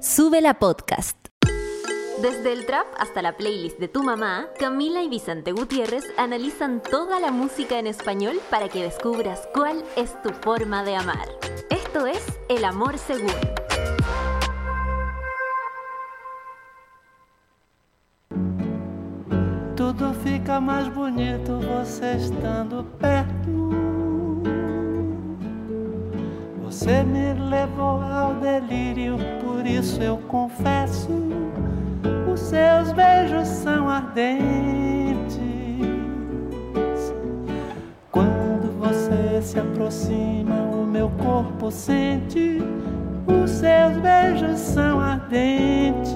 Sube la podcast. Desde el trap hasta la playlist de tu mamá, Camila y Vicente Gutiérrez analizan toda la música en español para que descubras cuál es tu forma de amar. Esto es El Amor Según. Tudo fica mais bonito você estando perto. Você me levou ao delírio, por isso eu confesso. Os seus beijos são ardentes. Quando você se aproxima, o meu corpo sente. Os seus beijos são ardentes.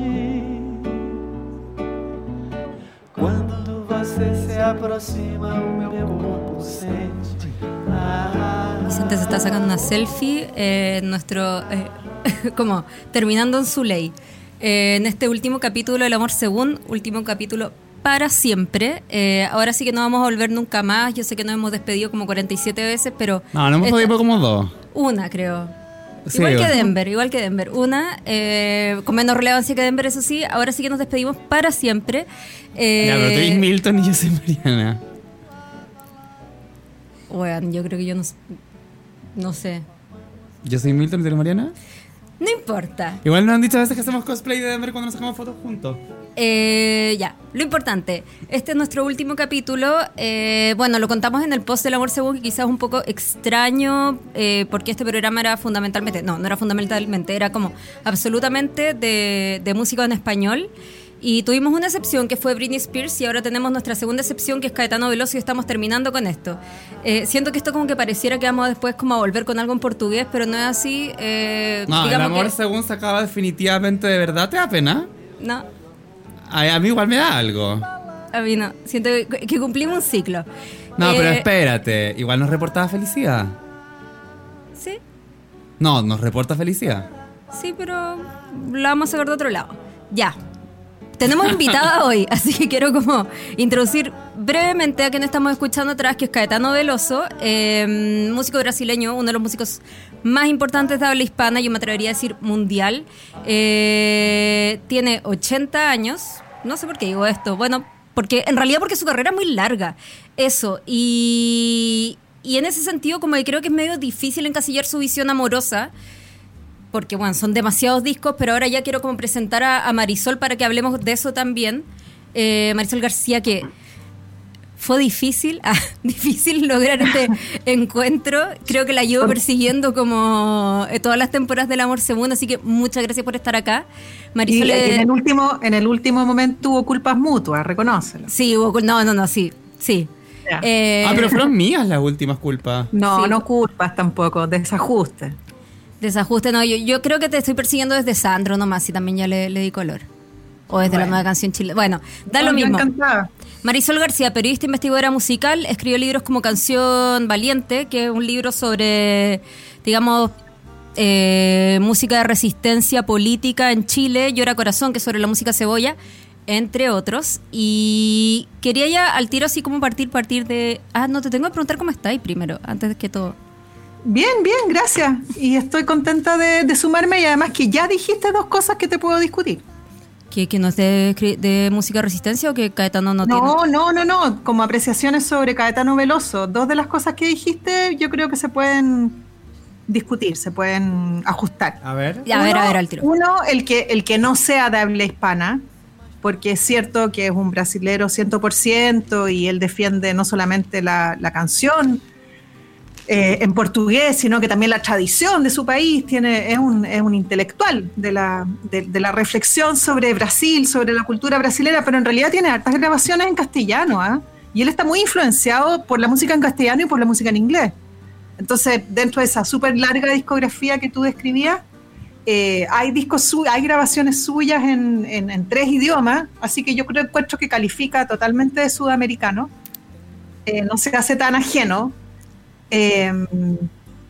Quando você se aproxima, o meu corpo sente. Ah, Vicente se está sacando una selfie eh, nuestro. eh, como terminando en su ley. Eh, en este último capítulo del Amor Según, último capítulo para siempre. Eh, ahora sí que no vamos a volver nunca más. Yo sé que nos hemos despedido como 47 veces, pero. No, no hemos podido como dos. Una, creo. Sí, igual que bueno. Denver, igual que Denver. Una, eh, con menos relevancia que Denver, eso sí. Ahora sí que nos despedimos para siempre. Eh, Ya, pero tú Milton y yo soy Mariana. Weón, yo creo que yo no, no sé. Yo soy Milton y tú eres Mariana. No importa. Igual nos han dicho a veces que hacemos cosplay de Denver cuando nos sacamos fotos juntos. Eh, ya, lo importante, este es nuestro último capítulo. eh, bueno, lo contamos en el post del amor según que quizás un poco extraño, eh, porque este programa era fundamentalmente, no, no era fundamentalmente, era como absolutamente de, de música en español. Y tuvimos una excepción que fue Britney Spears y ahora tenemos nuestra segunda excepción que es Caetano Veloso y estamos terminando con esto. Eh, siento que esto como que pareciera que vamos después como a volver con algo en portugués, pero no es así. eh, No, el amor que- según se acaba definitivamente de verdad. ¿Te da pena? No, A, a mí igual me da algo. a mí no. Siento que, que cumplimos un ciclo. No, pero Eh, espérate. Igual nos reportaba felicidad. Sí, No, nos reporta felicidad. sí, pero la vamos a sacar de otro lado. Ya. Tenemos invitada hoy, así que quiero como introducir brevemente a quien estamos escuchando atrás, que es Caetano Veloso, eh, músico brasileño, uno de los músicos más importantes de habla hispana, yo me atrevería a decir mundial. Eh, tiene 80 años, no sé por qué digo esto, bueno, porque en realidad porque su carrera es muy larga, eso, y, y en ese sentido como que creo que es medio difícil encasillar su visión amorosa, porque bueno, son demasiados discos, pero ahora ya quiero como presentar a, a Marisol para que hablemos de eso también. Eh, Marisol García, que fue difícil, ah, difícil lograr este encuentro. Creo que la llevo persiguiendo como eh, todas las temporadas del Amor Segundo, así que muchas gracias por estar acá. Y Marisol, eh, en el último, en el último momento hubo culpas mutuas, reconócelo. sí, hubo, no, no, no, sí, sí. Eh, Ah, pero fueron mías las últimas culpas. No, Sí. no culpas tampoco, desajuste. Desajuste, no, yo, yo creo que te estoy persiguiendo desde Sandro nomás, y también ya le, le di color. O desde la nueva canción chilena. Bueno, da No, lo mismo. encantada. Marisol García, periodista investigadora musical, escribió libros como Canción Valiente, que es un libro sobre, digamos, eh, música de resistencia política en Chile, Llora Corazón, que es sobre la música cebolla, entre otros. Y quería ya al tiro así como partir, partir de... Ah, no, te tengo que preguntar cómo estáis primero, antes que todo. Bien, bien, gracias. Y estoy contenta de, de sumarme y además que ya dijiste dos cosas que te puedo discutir. ¿Que, que no es de, música resistencia o que Caetano no, tiene? No, no, no, no. Como apreciaciones sobre Caetano Veloso, dos de las cosas que dijiste yo creo que se pueden discutir, se pueden ajustar. A ver. A ver, a ver, al tiro. Uno, el que, el que no sea de habla hispana, porque es cierto que es un brasilero 100% y él defiende no solamente la, la canción eh, en portugués, sino que también la tradición de su país. Tiene, es, un, es un intelectual de la, de, de la reflexión sobre Brasil, sobre la cultura brasilera, pero en realidad tiene hartas grabaciones en castellano. ¿ah? Y él está muy influenciado por la música en castellano y por la música en inglés. Entonces, dentro de esa súper larga discografía que tú describías, eh, hay discos hay grabaciones suyas en, en- en tres idiomas, así que yo creo encuentro que califica totalmente de sudamericano. Eh, no se hace tan ajeno. Eh,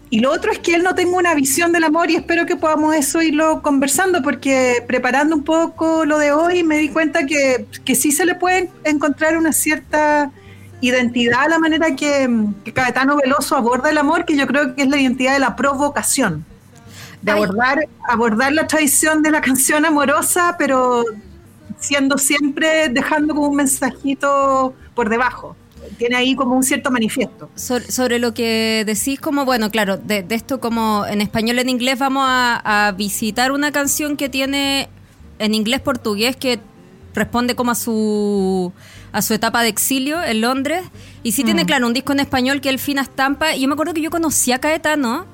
y lo otro es que él no tenga una visión del amor y espero que podamos eso irlo conversando porque preparando un poco lo de hoy me di cuenta que, que sí se le puede encontrar una cierta identidad a la manera que, que Caetano Veloso aborda el amor, que yo creo que es la identidad de la provocación. de Ay. abordar, abordar la tradición de la canción amorosa, pero siendo siempre dejando como un mensajito por debajo. Tiene ahí como un cierto manifiesto. Sobre, sobre lo que decís, como bueno, claro, de, de esto como en español en inglés vamos a, a visitar una canción que tiene en inglés portugués que responde como a su a su etapa de exilio en Londres y sí Mm. tiene claro un disco en español que el Fina Estampa y yo me acuerdo que yo conocí a Caetano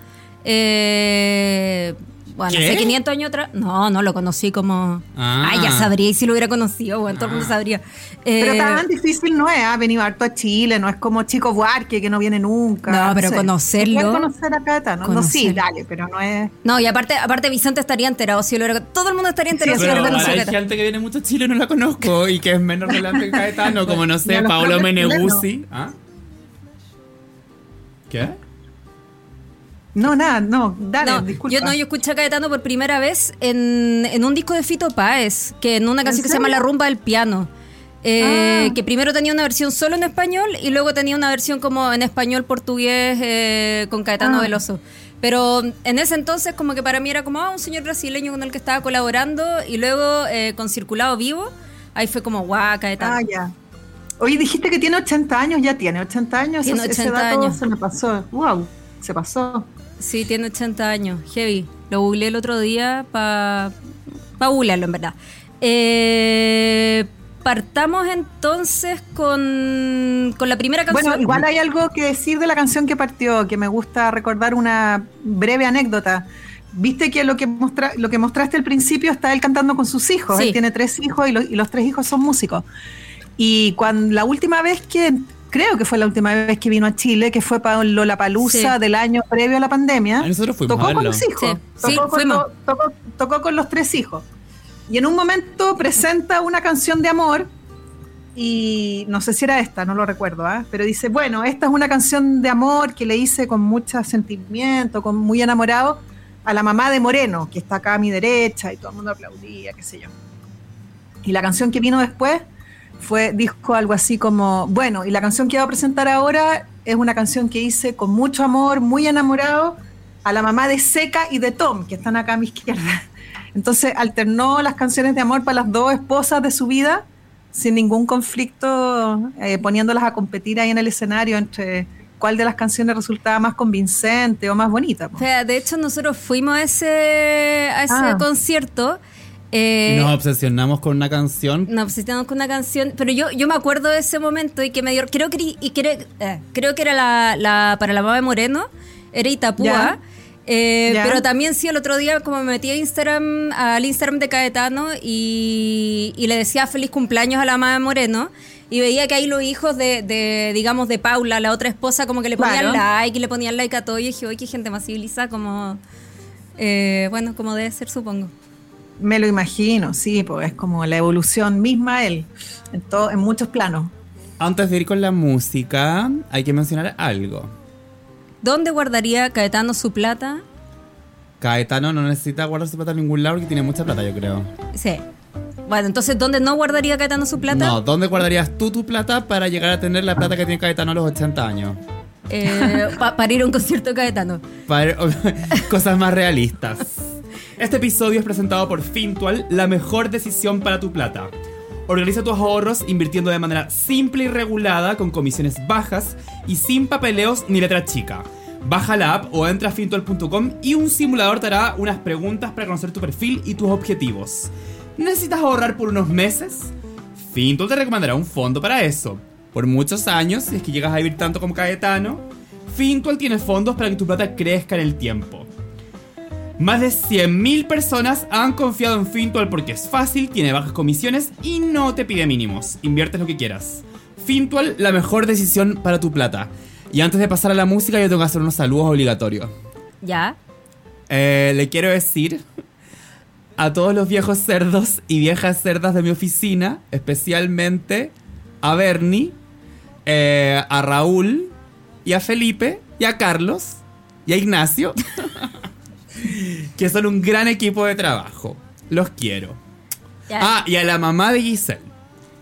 eh, bueno, ¿Qué? hace 500 años atrás. No, no lo conocí como. Ah. Ay, ya sabría. Y si lo hubiera conocido, bueno, todo el mundo sabría. Pero Eh, tan difícil no es, ha venido harto a Chile, no es como Chico Buarque que no viene nunca. No, pero sé. conocerlo- ¿Se puede conocer a Caetano? No, sí, conocerlo. dale, pero no es... No, y aparte, aparte Vicente estaría enterado si lo hubiera. Todo el mundo estaría enterado Sí, si Pero hubiera conocido hay gente que viene mucho a Chile y no la conozco y que es menos relevante que Caetano, como no sé, Paolo Meneguzzi. ¿Ah? ¿Qué? No, nada, no, dale, No, disculpa. yo no, yo escuché a Caetano por primera vez en, en un disco de Fito Páez, que en una canción que se llama? La Rumba del Piano. Eh, Ah. Que primero tenía una versión solo en español y luego tenía una versión como en español portugués eh, con Caetano Ah. Veloso. Pero en ese entonces como que para mí era como ah, un señor brasileño con el que estaba colaborando y luego eh, con Circulado Vivo, ahí fue como guau, Caetano. Ah, ya. Oye, dijiste que tiene 80 años, ya tiene 80 años. Tiene ese, ese 80 dato años. se me pasó. Wow, se pasó. Sí, tiene 80 años. Heavy. Lo googleé el otro día para pa googlearlo, en verdad. Eh, partamos entonces con, con la primera canción. Bueno, igual hay algo que decir de la canción que partió, que me gusta recordar una breve anécdota. Viste que lo que, mostra- lo que mostraste al principio está él cantando con sus hijos. Sí. Él tiene tres hijos y, lo- y los tres hijos son músicos. Y cuando la última vez que, creo que fue la última vez que vino a Chile, que fue para Lollapalooza Sí. del año previo a la pandemia, nosotros fuimos a tocó con verlo. los hijos. Sí. Sí, Tocó, con tocó- tocó con los tres hijos. Y en un momento presenta una canción de amor y no sé si era esta, no lo recuerdo, ¿ah? pero dice, bueno, esta es una canción de amor que le hice con mucho sentimiento, con muy enamorado a la mamá de Moreno, que está acá a mi derecha y todo el mundo aplaudía, qué sé yo. Y la canción que vino después fue, dijo algo así como, bueno, y la canción que voy a presentar ahora es una canción que hice con mucho amor, muy enamorado, a la mamá de Seca y de Tom, que están acá a mi izquierda. Entonces alternó las canciones de amor para las dos esposas de su vida, sin ningún conflicto, eh, poniéndolas a competir ahí en el escenario entre cuál de las canciones resultaba más convincente o más bonita. O sea, de hecho, nosotros fuimos a ese, a ese Ah. concierto. Eh, Nos obsesionamos con una canción. nos obsesionamos con una canción, pero yo, yo me acuerdo de ese momento y que me dio, creo que y creo, eh, creo que era la, la- para la mamá de Moreno, era Itapúa. Eh. Pero también sí, el otro día como me metí a Instagram, al Instagram de Caetano y, y le decía feliz cumpleaños a la mamá de Moreno y veía que ahí los hijos de, de, digamos, de Paula, la otra esposa, como que le ponían Claro. like y le ponían like a todo y dije, oye, qué gente más civilizada, como, eh, bueno, como debe ser, supongo. Me lo imagino, sí, pues es como la evolución misma él, en, todo, en muchos planos. Antes de ir con la música, hay que mencionar algo. ¿Dónde guardaría Caetano su plata? Caetano no necesita guardar su plata en ningún lado porque tiene mucha plata, yo creo. Sí. Bueno, entonces, ¿dónde no guardaría Caetano su plata? No, ¿dónde guardarías tú tu plata para llegar a tener la plata que tiene Caetano a los 80 años? Eh, pa- para ir a un concierto de Caetano. Para cosas más realistas. Este episodio es presentado por Fintual, la mejor decisión para tu plata. Organiza tus ahorros invirtiendo de manera simple y regulada con comisiones bajas y sin papeleos ni letra chica. Baja la app o entra a fintual.com y un simulador te hará unas preguntas para conocer tu perfil y tus objetivos. ¿Necesitas ahorrar por unos meses? Fintual te recomendará un fondo para eso. Por muchos años, si es que llegas a vivir tanto como Caetano, Fintual tiene fondos para que tu plata crezca en el tiempo. Más de 100.000 personas han confiado en Fintual porque es fácil, tiene bajas comisiones y no te pide mínimos. Inviertes lo que quieras. Fintual, la mejor decisión para tu plata. Y antes de pasar a la música, yo tengo que hacer unos saludos obligatorios. ¿Ya? Eh, le quiero decir a todos los viejos cerdos y viejas cerdas de mi oficina, especialmente a Bernie, eh, a Raúl y a Felipe y a Carlos y a Ignacio, que son un gran equipo de trabajo. Los quiero. Ya, Ah, y a la mamá de Giselle.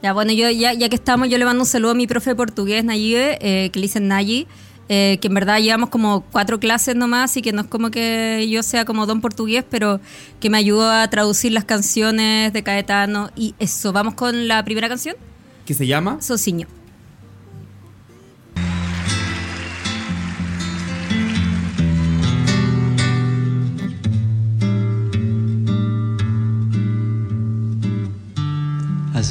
ya, bueno, yo ya, ya que estamos, yo le mando un saludo a mi profe de portugués, Nayibe, eh, que le dicen Nayi. eh, que en verdad llevamos como cuatro clases nomás y que no es como que yo sea como don portugués, pero que me ayudó a traducir las canciones de Caetano y eso. Vamos con la primera canción, ¿Qué se llama? Sociño.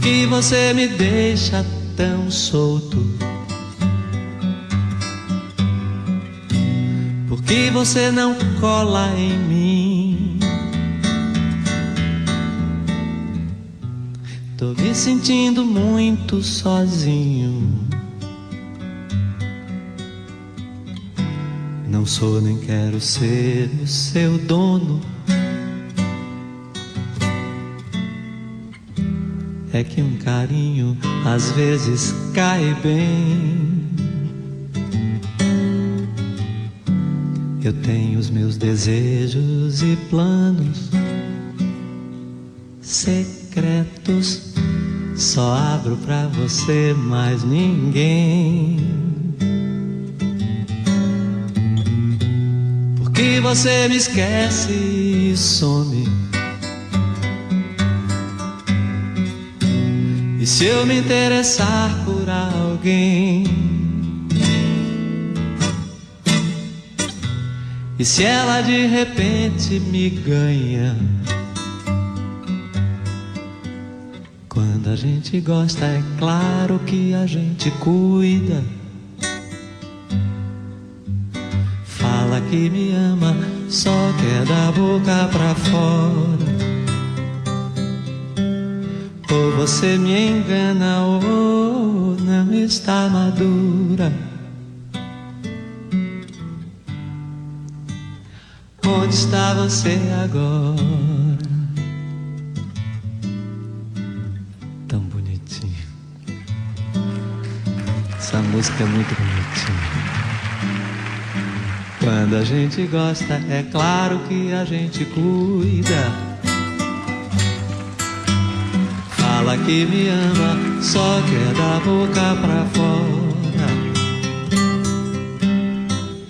que você me deixa tão solto? Por que você não cola em mim? Tô me sentindo muito sozinho. Não sou nem quero ser o seu dono. É que um carinho às vezes cai bem. Eu tenho os meus desejos e planos secretos. Só abro pra você, mais ninguém. Porque você me esquece e some. Se eu me interessar por alguém? E se ela de repente me ganha? Quando a gente gosta, é claro que a gente cuida. Fala que me ama, só quer da boca pra fora. Ou você me engana ou não está madura. Onde está você agora? Tão bonitinho. Essa música é muito bonitinha. Quando a gente gosta, é claro que a gente cuida. Fala que me ama, só quer da boca pra fora.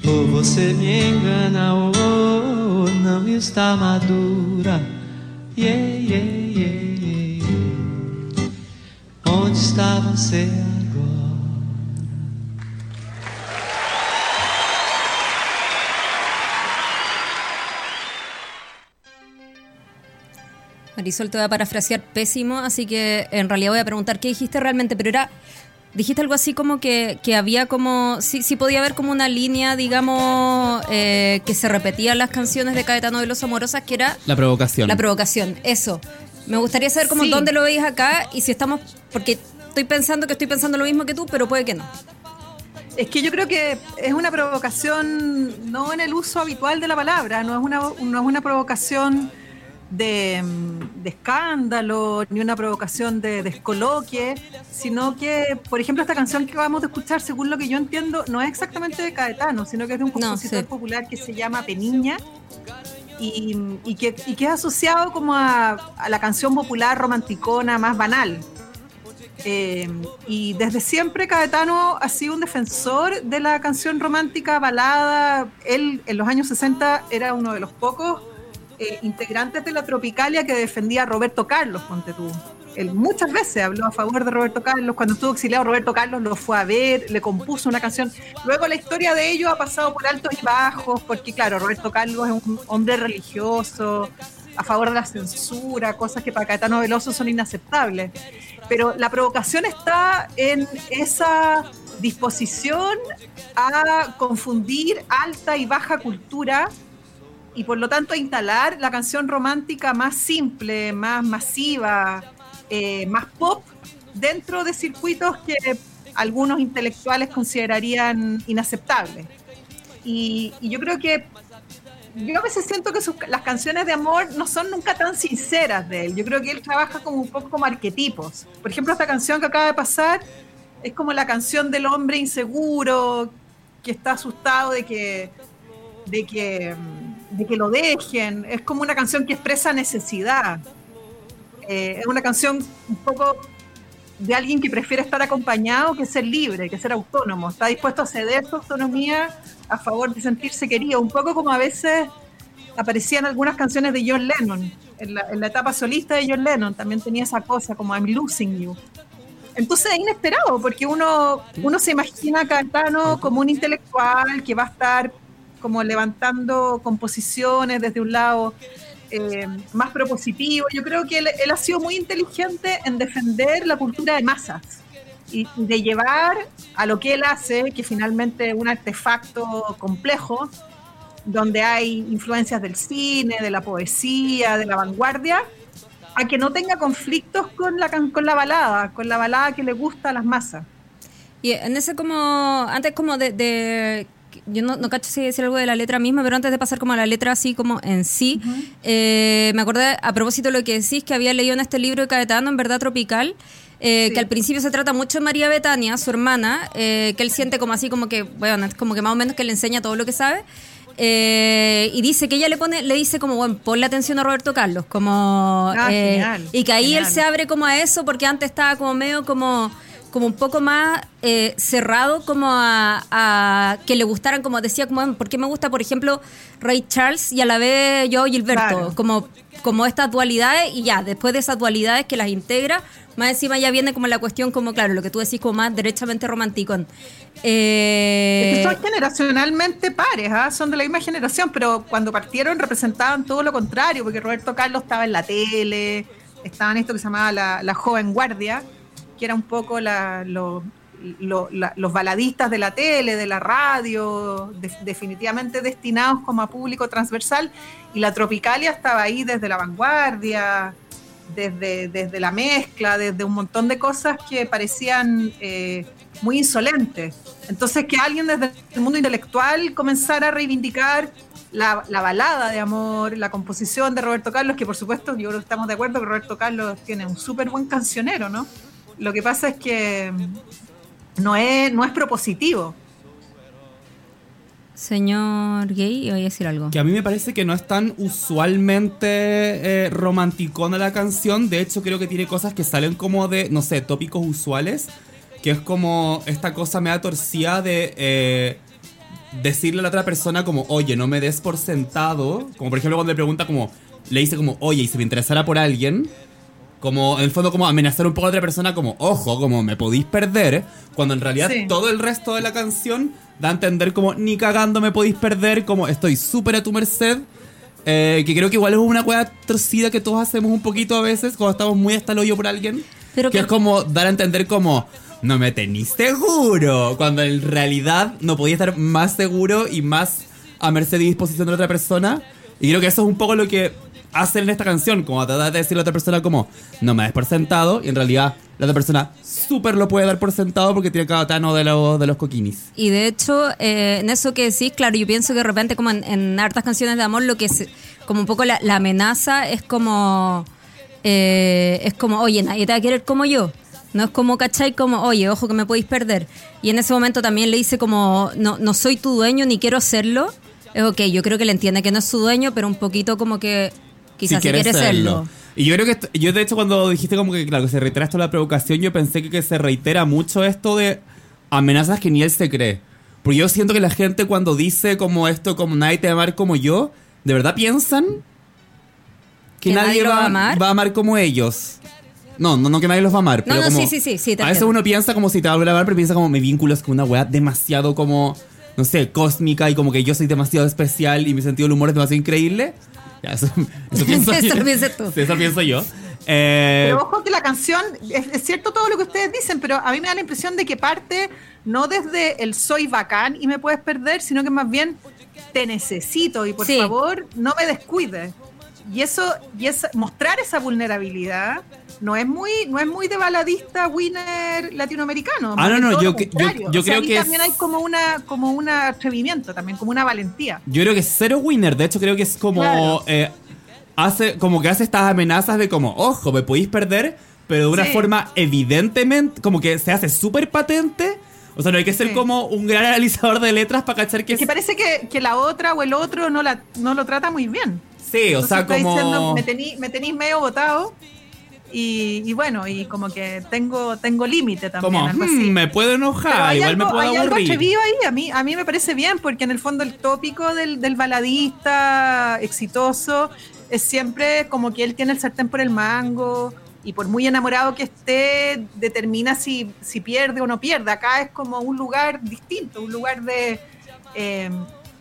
Ou você me engana ou não está madura. Yeah, yeah, yeah, yeah. Onde está você Marisol te voy a parafrasear pésimo, así que en realidad voy a preguntar qué dijiste realmente, pero era, dijiste algo así como que, que había como, sí, sí podía haber como una línea, digamos, eh, que se repetía en las canciones de Caetano de los Amorosas, que era La provocación. la provocación, eso. Me gustaría saber como Sí. dónde lo veis acá y si estamos, porque estoy pensando que estoy pensando lo mismo que tú, pero puede que no. Es que yo creo que es una provocación no en el uso habitual de la palabra, no es una, no es una provocación de, mm, de escándalo, ni una provocación de descoloque, sino que, por ejemplo, esta canción que acabamos de escuchar, según lo que yo entiendo, no es exactamente de Caetano, sino que es de un No, compositor sí. popular que se llama Peniña. Y, y que, y que es asociado como a, a la canción popular romanticona más banal. Eh, y desde siempre Caetano ha sido un defensor de la canción romántica balada. Él en los años 60 era uno de los pocos eh, integrantes de la Tropicalia que defendía a Roberto Carlos, ponte tú. Él muchas veces habló a favor de Roberto Carlos. Cuando estuvo exiliado, Roberto Carlos lo fue a ver, le compuso una canción. Luego la historia de ellos ha pasado por altos y bajos, porque claro, Roberto Carlos es un hombre religioso, a favor de la censura, cosas que para Caetano Veloso son inaceptables. Pero la provocación está en esa disposición a confundir alta y baja cultura y por lo tanto instalar la canción romántica más simple, más masiva, eh, más pop dentro de circuitos que algunos intelectuales considerarían inaceptable. Y, yo creo que yo a veces siento que sus, las canciones de amor no son nunca tan sinceras de él. Yo creo que él trabaja como un poco como arquetipos. Por ejemplo, esta canción que acaba de pasar es como la canción del hombre inseguro que está asustado de que de que de que lo dejen. Es como una canción que expresa necesidad. Eh, es una canción un poco de alguien que prefiere estar acompañado que ser libre, que ser autónomo. Está dispuesto a ceder su autonomía a favor de sentirse querido. Un poco como a veces aparecían algunas canciones de John Lennon. En la, en la etapa solista de John Lennon también tenía esa cosa como I'm losing you. Entonces es inesperado, porque uno, uno se imagina a Caetano como un intelectual que va a estar como levantando composiciones desde un lado eh, más propositivo. Yo creo que él, él, ha sido muy inteligente en defender la cultura de masas y de llevar a lo que él hace, que finalmente es un artefacto complejo, donde hay influencias del cine, de la poesía, de la vanguardia, a que no tenga conflictos con la, con la balada, con la balada que le gusta a las masas. Y en ese como, antes como de, de yo no, no cacho si decir algo de la letra misma, pero antes de pasar como a la letra así como en sí, uh -huh. eh, me acordé a propósito de lo que decís, que había leído en este libro de Caetano, en verdad tropical, eh, sí. que al principio se trata mucho de María Betania, su hermana, eh, que él siente como así, como que, bueno, es como que más o menos que le enseña todo lo que sabe. Eh, y dice que ella le pone, le dice como, bueno, ponle atención a Roberto Carlos, como ah, genial, y que ahí genial. él se abre como a eso porque antes estaba como medio como como un poco más eh, cerrado como a, a, que le gustaran como decía como por qué me gusta por ejemplo Ray Charles y a la vez yo Gilberto Claro. como como estas dualidades y ya después de esas dualidades que las integra más encima ya viene como la cuestión como claro lo que tú decís como más derechamente romántico eh, Es que son generacionalmente pares, ¿ah? son de la misma generación, pero cuando partieron representaban todo lo contrario, porque Roberto Carlos estaba en la tele, estaba en esto que se llamaba la, la joven guardia, que era un poco la, lo- lo- la- los baladistas de la tele, de la radio, de- definitivamente destinados como a público transversal, y la Tropicalia estaba ahí desde la vanguardia, desde, desde la mezcla, desde un montón de cosas que parecían eh, muy insolentes. Entonces que alguien desde el mundo intelectual comenzara a reivindicar la, la balada de amor, la composición de Roberto Carlos, que por supuesto yo creo que estamos de acuerdo que Roberto Carlos tiene un súper buen cancionero, ¿no? Lo que pasa es que no es, no es propositivo. señor gay iba a decir algo Que a mí me parece que no es tan usualmente eh, romanticona la canción. De hecho, creo que tiene cosas que salen como de, no sé, tópicos usuales. Que es como esta cosa me da torcida de eh, decirle a la otra persona como, oye, no me des por sentado. Como por ejemplo cuando le pregunta como, le dice como, oye, y si me interesara por alguien. Como en el fondo como amenazar un poco a otra persona como, ojo, como me podéis perder. Cuando en realidad Sí. todo el resto de la canción da a entender como, ni cagando me podéis perder, como estoy súper a tu merced. Eh, que creo que igual es una hueá torcida que todos hacemos un poquito a veces cuando estamos muy hasta el hoyo por alguien. Pero que que- es como dar a entender como, no me tenís seguro. Cuando en realidad no podía estar más seguro y más a merced y disposición de la otra persona. Y creo que eso es un poco lo que hacen en esta canción, como tratar de decirle a otra persona como, no me des por sentado. Y en realidad la otra persona súper lo puede dar por sentado porque tiene cada tano de, los de los coquinis. Y de hecho, eh, en eso que decís, claro, yo pienso que de repente como en, hartas canciones de amor, lo que es como un poco la, la amenaza es como, eh, es como, oye, nadie te va a querer como yo. No es como, ¿cachai? Como, oye, ojo que me podéis perder. Y en ese momento también le dice como, no, no soy tu dueño ni quiero serlo. Es ok, yo creo que le entiende que no es su dueño, pero un poquito como que quizás si quiere serlo. Y yo creo que, yo de hecho cuando dijiste como que, claro, que se reitera esto la provocación, yo pensé que, que se reitera mucho esto de amenazas que ni él se cree. Porque yo siento que la gente cuando dice como esto, como nadie te va a amar como yo, ¿de verdad piensan que, ¿Que nadie, nadie va, va a amar? va a amar como ellos? No, no, no que nadie los va a amar, No, pero no, como sí, sí, sí, sí, a veces uno piensa como si te va a volver a amar, pero piensa como mi vínculo es con una weá demasiado como, no sé, cósmica y como que yo soy demasiado especial y mi sentido del humor es demasiado increíble. Ya, eso, eso pienso Eso yo. lo piensas tú. Sí, eso pienso yo. Eh, Pero ojo que la canción, es, es cierto todo lo que ustedes dicen, pero a mí me da la impresión de que parte no desde el soy bacán y me puedes perder, sino que más bien te necesito y por Sí. favor no me descuides. Y eso, y es mostrar esa vulnerabilidad no es muy, no es muy de baladista winner latinoamericano. Ah, no, no, yo yo- yo O sea, creo que es- también hay como una, como un atrevimiento, también como una valentía. Yo creo que es cero winner. De hecho, creo que es como. Claro. eh, hace, como que hace estas amenazas de como, ojo, me podéis perder, pero de una Sí. forma evidentemente, como que se hace súper patente. O sea, no hay que ser Sí. como un gran analizador de letras para cachar que Es que parece que, que la otra o el otro no, la, no lo trata muy bien. Sí, o sea, como. diciendo, me, tení- me tenéis medio votado y, y bueno, y como que tengo, tengo límite también, como, algo "Hmm, me puedo enojar, igual algo, me puedo hay algo aburrir. atrevido ahí, a mí, a mí me parece bien, porque en el fondo el tópico del, del baladista exitoso es siempre como que él tiene el sartén por el mango y por muy enamorado que esté, determina si, si pierde o no pierde. Acá es como un lugar distinto, un lugar de... eh,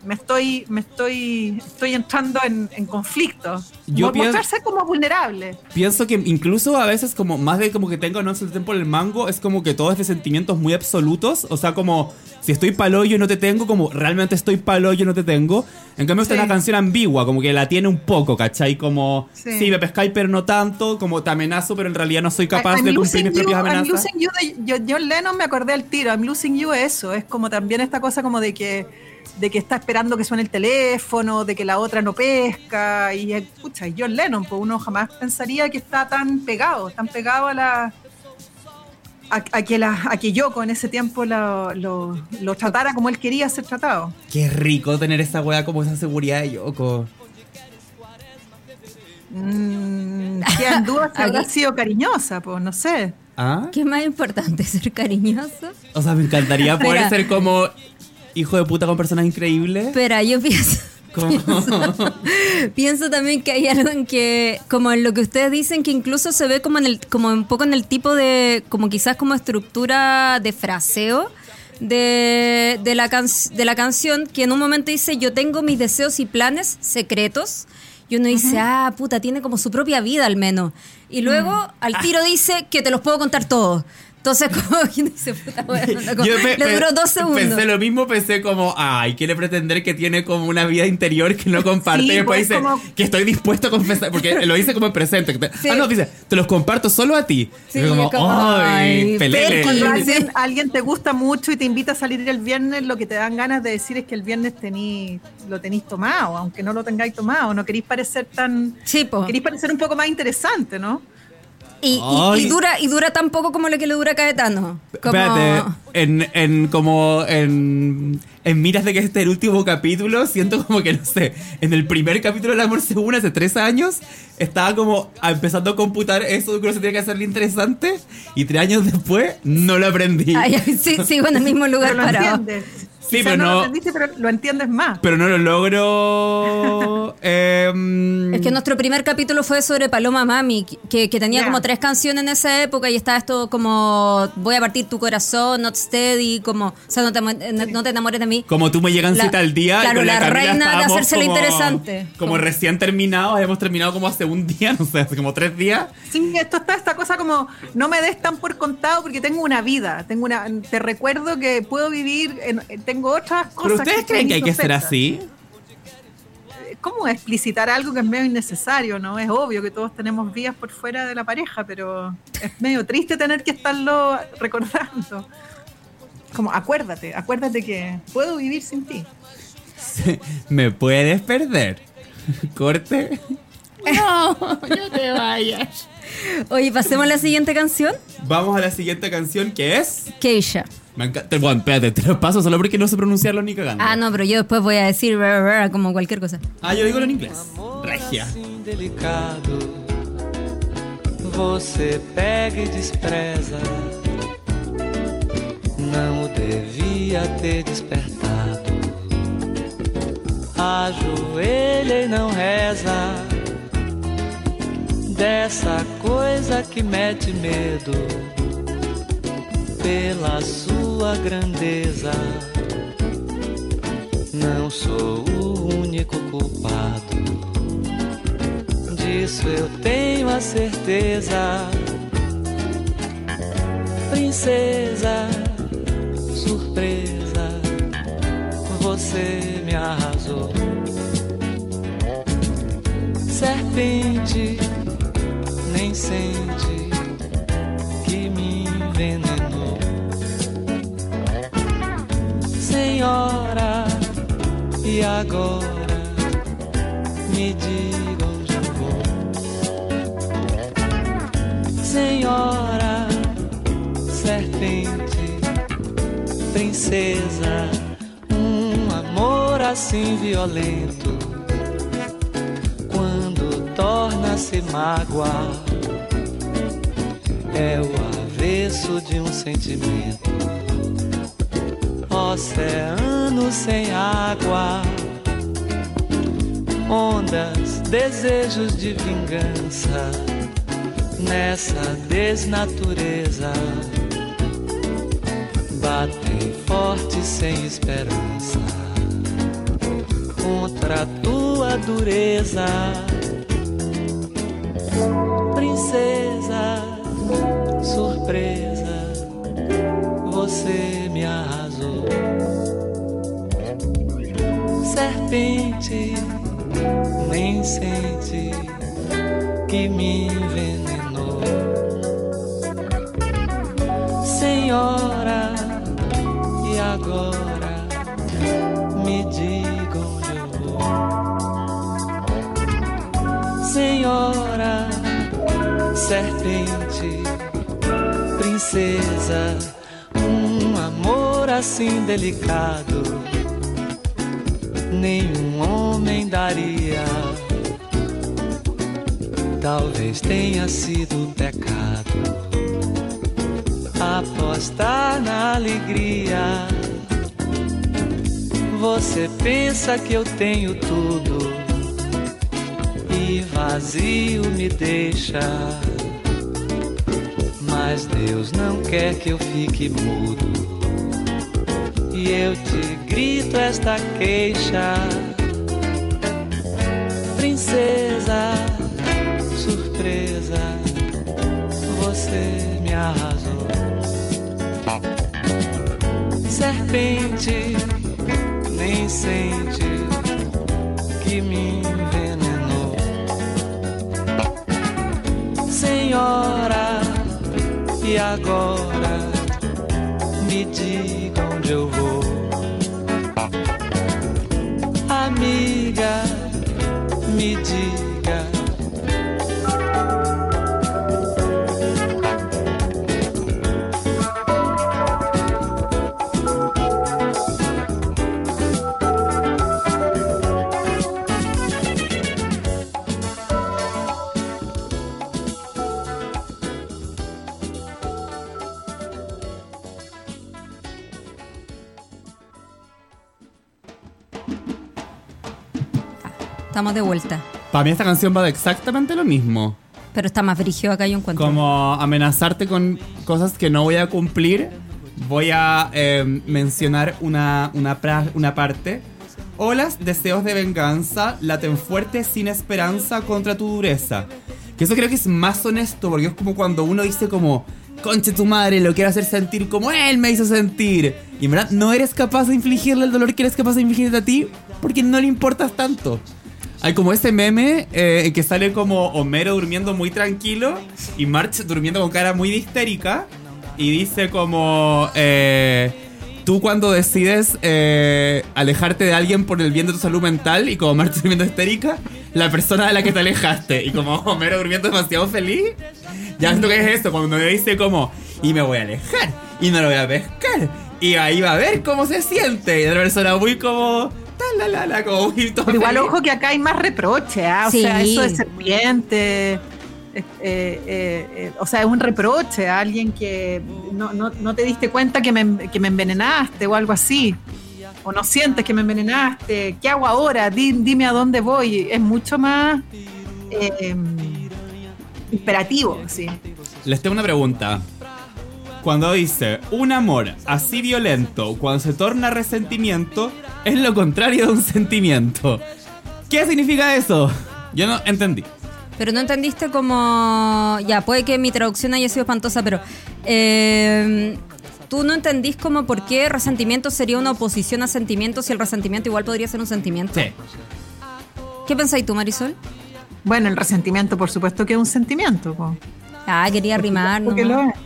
me estoy, me estoy, estoy entrando en, en conflicto. Yo pienso- Mostrarse como vulnerable. Pienso que incluso a veces como más de como que tengo no sé el tiempo el mango es como que todo es de sentimientos muy absolutos, o sea como si estoy paloyo no te tengo, como realmente estoy paloyo no te tengo. En cambio esta Sí. es una canción ambigua, como que la tiene un poco, ¿cachai? Como Sí. sí, me pescáis pero no tanto, como te amenazo pero en realidad no soy capaz de cumplir mis propias I'm amenazas. losing you de yo- John Lennon me acordé al tiro. I'm losing you es eso. Es como también esta cosa como de que de que está esperando que suene el teléfono, de que la otra no pesca. Y escucha, John Lennon, pues uno jamás pensaría que está tan pegado, tan pegado a la. A, a que, la, a que Yoko en ese tiempo lo, lo, lo tratara como él quería ser tratado. Qué rico tener esa weá como esa seguridad de Yoko. Mm, queda en duda si habrá sido cariñosa, pues no sé. ¿Ah? ¿Qué es más importante, ser cariñoso? O sea, me encantaría poder ser como hijo de puta con personas increíbles. Espera, yo pienso... Como- Pienso también que hay algo en que, como en lo que ustedes dicen, que incluso se ve como en el, como un poco en el tipo de, como quizás como estructura de fraseo de, de, la, can- de la canción, que en un momento dice, yo tengo mis deseos y planes secretos. Y uno dice, ah, puta, tiene como su propia vida al menos. Y luego al tiro dice que te los puedo contar todos. Entonces, como dice, puta, bueno, Yo le duró dos segundos. Pensé lo mismo, pensé como, ay, quiere pretender que tiene como una vida interior que no comparte. Sí, y después pues, dice como- que estoy dispuesto a confesar, porque lo dice como en presente. Sí. Ah, no, dice, te los comparto solo a ti. Sí, como, como, ay, ay, pelele. Cuando alguien, alguien te gusta mucho y te invita a salir el viernes, lo que te dan ganas de decir es que el viernes tení, lo tenéis tomado, aunque no lo tengáis tomado. No queréis parecer tan. Sí, po. Queréis parecer un poco más interesante, ¿no? Y, y- dura y dura tan poco como lo que le dura a Caetano. Como- Espérate, en, en como en, en miras de que este es el último capítulo, siento como que, no sé, en el primer capítulo del Amor Según hace tres años, estaba como empezando a computar eso de que se tiene que hacerle interesante, y tres años después no lo aprendí. Ay, sí, sigo en el mismo lugar parado. entiendes. Sí, Quizás pero no, no- lo entendiste, pero lo entiendes más. Pero no lo logro. em, Es que nuestro primer capítulo fue sobre Paloma Mami, que, que tenía Ya. como tres canciones en esa época y estaba esto como Voy a partir tu corazón, Not Steady, como, o sea, no te, eh, no te enamores de mí. Como tú me llegan La- cita al día. y claro, con la Camila reina de hacerse lo como- interesante. Como Como- recién terminados, habíamos terminado como hace un día, no sé, hace como tres días. Sí, esto está esta cosa como no me des tan por contado porque tengo una vida, tengo una te recuerdo que puedo vivir en- tengo otras cosas ¿Pero ustedes creen que hay que ser así? ¿Cómo explicitar algo que es medio innecesario, no? Es obvio que todos tenemos vías por fuera de la pareja, pero es medio triste tener que estarlo recordando. Como, acuérdate, acuérdate que puedo vivir sin ti. Me puedes perder. Corte. No, no te vayas. Oye, pasemos a la siguiente canción. Vamos a la siguiente canción que es. Keisha. Me encanta. Bueno, espérate, te lo paso solo porque no sé pronunciarlo ni cagando. Ah, no, pero yo después voy a decir como cualquier cosa. Ah, yo digo en inglés. Regia. delicado você pega e despreza. Não devia ter despertado. Ajoelha e não reza dessa coisa que mete medo pela sua grandeza. Não sou o único culpado. Disso eu tenho a certeza. Princesa, surpresa, você me arrasou. Serpente, sente que me envenenou. Senhora, e agora me diga onde vou. Senhora, serpente, princesa, um amor assim violento quando torna-se mágoa é o avesso de um sentimento. Oceano sem água, ondas, desejos de vingança. Nessa desnatureza. Batem forte sem esperança. Contra tua dureza, princesa, surpresa, você me arrasou, serpente, nem sente que me envenenou, senhora, e agora me diga onde eu vou. Senhora, serpente, princesa, um amor assim delicado, nenhum homem daria. Talvez tenha sido pecado apostar na alegria. Você pensa que eu tenho tudo e vazio me deixa. Mas Deus não quer que eu fique mudo. E eu te grito esta queixa, princesa, surpresa, você me arrasou. Serpente nem sente que me envenenou. Senhora, e agora me diga onde eu vou. Amiga, me diga. Estamos de vuelta. Para mí esta canción va de exactamente lo mismo. Pero está más brígido acá, yo encuentro. Como amenazarte con cosas que no voy a cumplir. Voy a eh, mencionar una, una, pra- una parte. Olas, deseos de venganza, laten fuerte sin esperanza contra tu dureza. Que eso creo que es más honesto, porque es como cuando uno dice como, conche tu madre, lo quiero hacer sentir como él me hizo sentir. Y en verdad no eres capaz de infligirle el dolor que eres capaz de infligirte a ti, porque no le importas tanto. Hay como ese meme eh, que sale como Homero durmiendo muy tranquilo y March durmiendo con cara muy histérica y dice como eh, tú cuando decides eh, alejarte de alguien por el bien de tu salud mental y como March durmiendo histérica, la persona de la que te alejaste y como Homero durmiendo demasiado feliz, ya siento que es eso, cuando me dice como y me voy a alejar y no lo voy a pescar y ahí va a ver cómo se siente. Y la persona muy como... tal, la, la, la, como muy todo Pero igual, ojo que acá hay más reproche, ¿ah? o Sí. sea, eso de serpiente. eh, eh, eh, eh, o sea, es un reproche a alguien que no, no- no te diste cuenta que me, que me envenenaste o algo así. O no sientes que me envenenaste. ¿Qué hago ahora? Di- dime a dónde voy. Es mucho más eh, imperativo, sí. Les tengo una pregunta. Cuando dice un amor así violento, cuando se torna resentimiento, es lo contrario de un sentimiento. ¿Qué significa eso? Yo no entendí. Pero no entendiste como... Ya, puede que mi traducción haya sido espantosa, pero... eh, Tú no entendís como por qué resentimiento sería una oposición a sentimiento si el resentimiento igual podría ser un sentimiento. Sí. ¿Qué pensáis tú, Marisol? Bueno, el resentimiento, por supuesto que es un sentimiento. po. Ah, quería rimar, Porque nomás. lo es.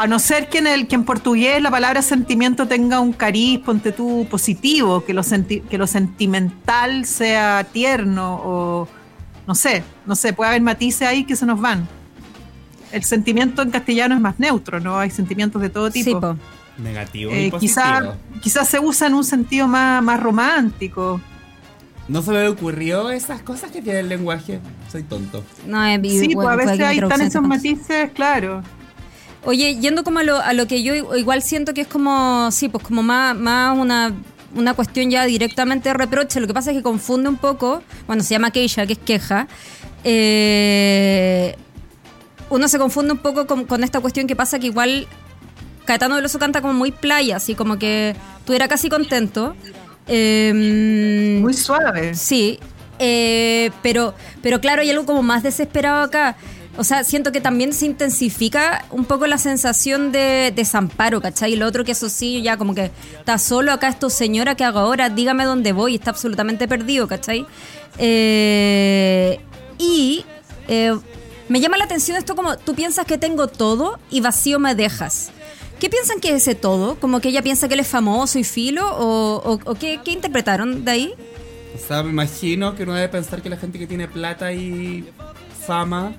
A no ser que en, el, que en portugués la palabra sentimiento tenga un cariz, ponte tú, positivo, que lo, senti- que lo sentimental sea tierno o no sé, no sé, puede haber matices ahí que se nos van. El sentimiento en castellano es más neutro, ¿no? Hay sentimientos de todo Sí, tipo. po. Negativo Eh, y positivo. quizá, quizás se usa en un sentido más, más romántico. No se me ocurrió esas cosas que tiene el lenguaje. Soy tonto. No, eh, y- Sí, pues a veces tan traducción, esos matices, claro. Oye, yendo como a lo, a lo que yo igual siento que es como, sí, pues como más, más una, una cuestión ya directamente de reproche. Lo que pasa es que confunde un poco, bueno, se llama queixa, que es queja. Eh, uno se confunde un poco con, con esta cuestión que pasa que igual Caetano Veloso canta como muy playa, así como que estuviera casi contento. Eh, Muy suave. Sí, eh, pero, pero claro, hay algo como más desesperado acá. O sea, siento que también se intensifica un poco la sensación de desamparo, ¿cachai? Y lo otro que eso sí, ya como que está solo acá esto, señora, ¿qué hago ahora? Dígame dónde voy, está absolutamente perdido, ¿cachai? Eh, y eh, me llama la atención esto como, tú piensas que tengo todo y vacío me dejas. ¿Qué piensan que es ese todo? ¿Como que ella piensa que él es famoso y filo? ¿O, o- o qué, qué interpretaron de ahí? O sea, me imagino que uno debe pensar que la gente que tiene plata y fama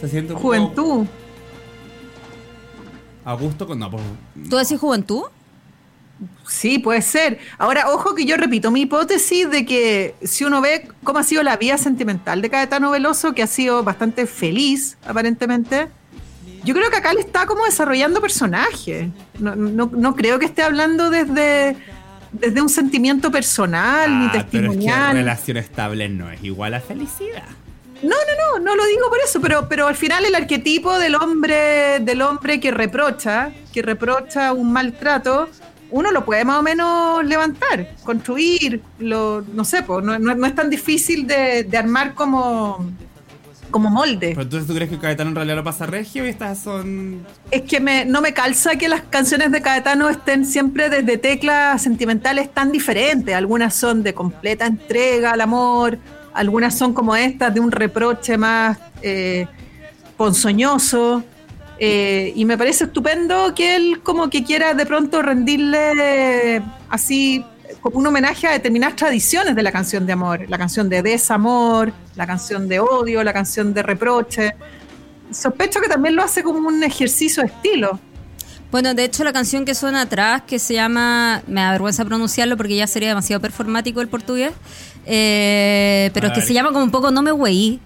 se siente un poco Juventud. a gusto con. No, pues. ¿Tú decís juventud? Sí, puede ser. Ahora, ojo que yo repito mi hipótesis de que si uno ve cómo ha sido la vida sentimental de Caetano Veloso, que ha sido bastante feliz, aparentemente, yo creo que acá le está como desarrollando personaje. No, no, no creo que esté hablando desde, desde un sentimiento personal ni Ah, pero es que testimonial. relación estable no es igual a felicidad. No, no, no, no lo digo por eso, pero, pero al final el arquetipo del hombre, del hombre que reprocha, que reprocha un maltrato, uno lo puede más o menos levantar, construir, lo, no sé, pues, no, no- no es tan difícil de, de armar como, como molde. Pero entonces tú crees que Caetano en realidad lo pasa regio y estas son. Es que me, no me calza que las canciones de Caetano estén siempre desde teclas sentimentales tan diferentes. Algunas son de completa entrega al amor, algunas son como estas de un reproche más eh, ponzoñoso. eh, y me parece estupendo que él como que quiera de pronto rendirle así como un homenaje a determinadas tradiciones de la canción de amor. La canción de desamor, la canción de odio, la canción de reproche. Sospecho que también lo hace como un ejercicio de estilo. Bueno, de hecho la canción que suena atrás, que se llama, me da vergüenza pronunciarlo porque ya sería demasiado performático el portugués, eh, pero que se llama como un poco No me güey.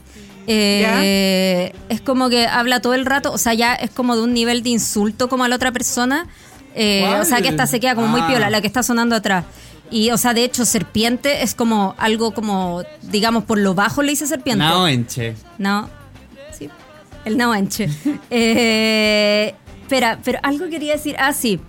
Eh, es como que habla todo el rato, o sea, ya es como de un nivel de insulto como a la otra persona. eh, o sea, que esta se queda como muy Ah. piola, la que está sonando atrás. Y, o sea, de hecho, serpiente es como algo como, digamos, por lo bajo le dice serpiente. No, enche. No. Sí. El Nahuanche. eh, espera, pero algo quería decir. Ah, sí.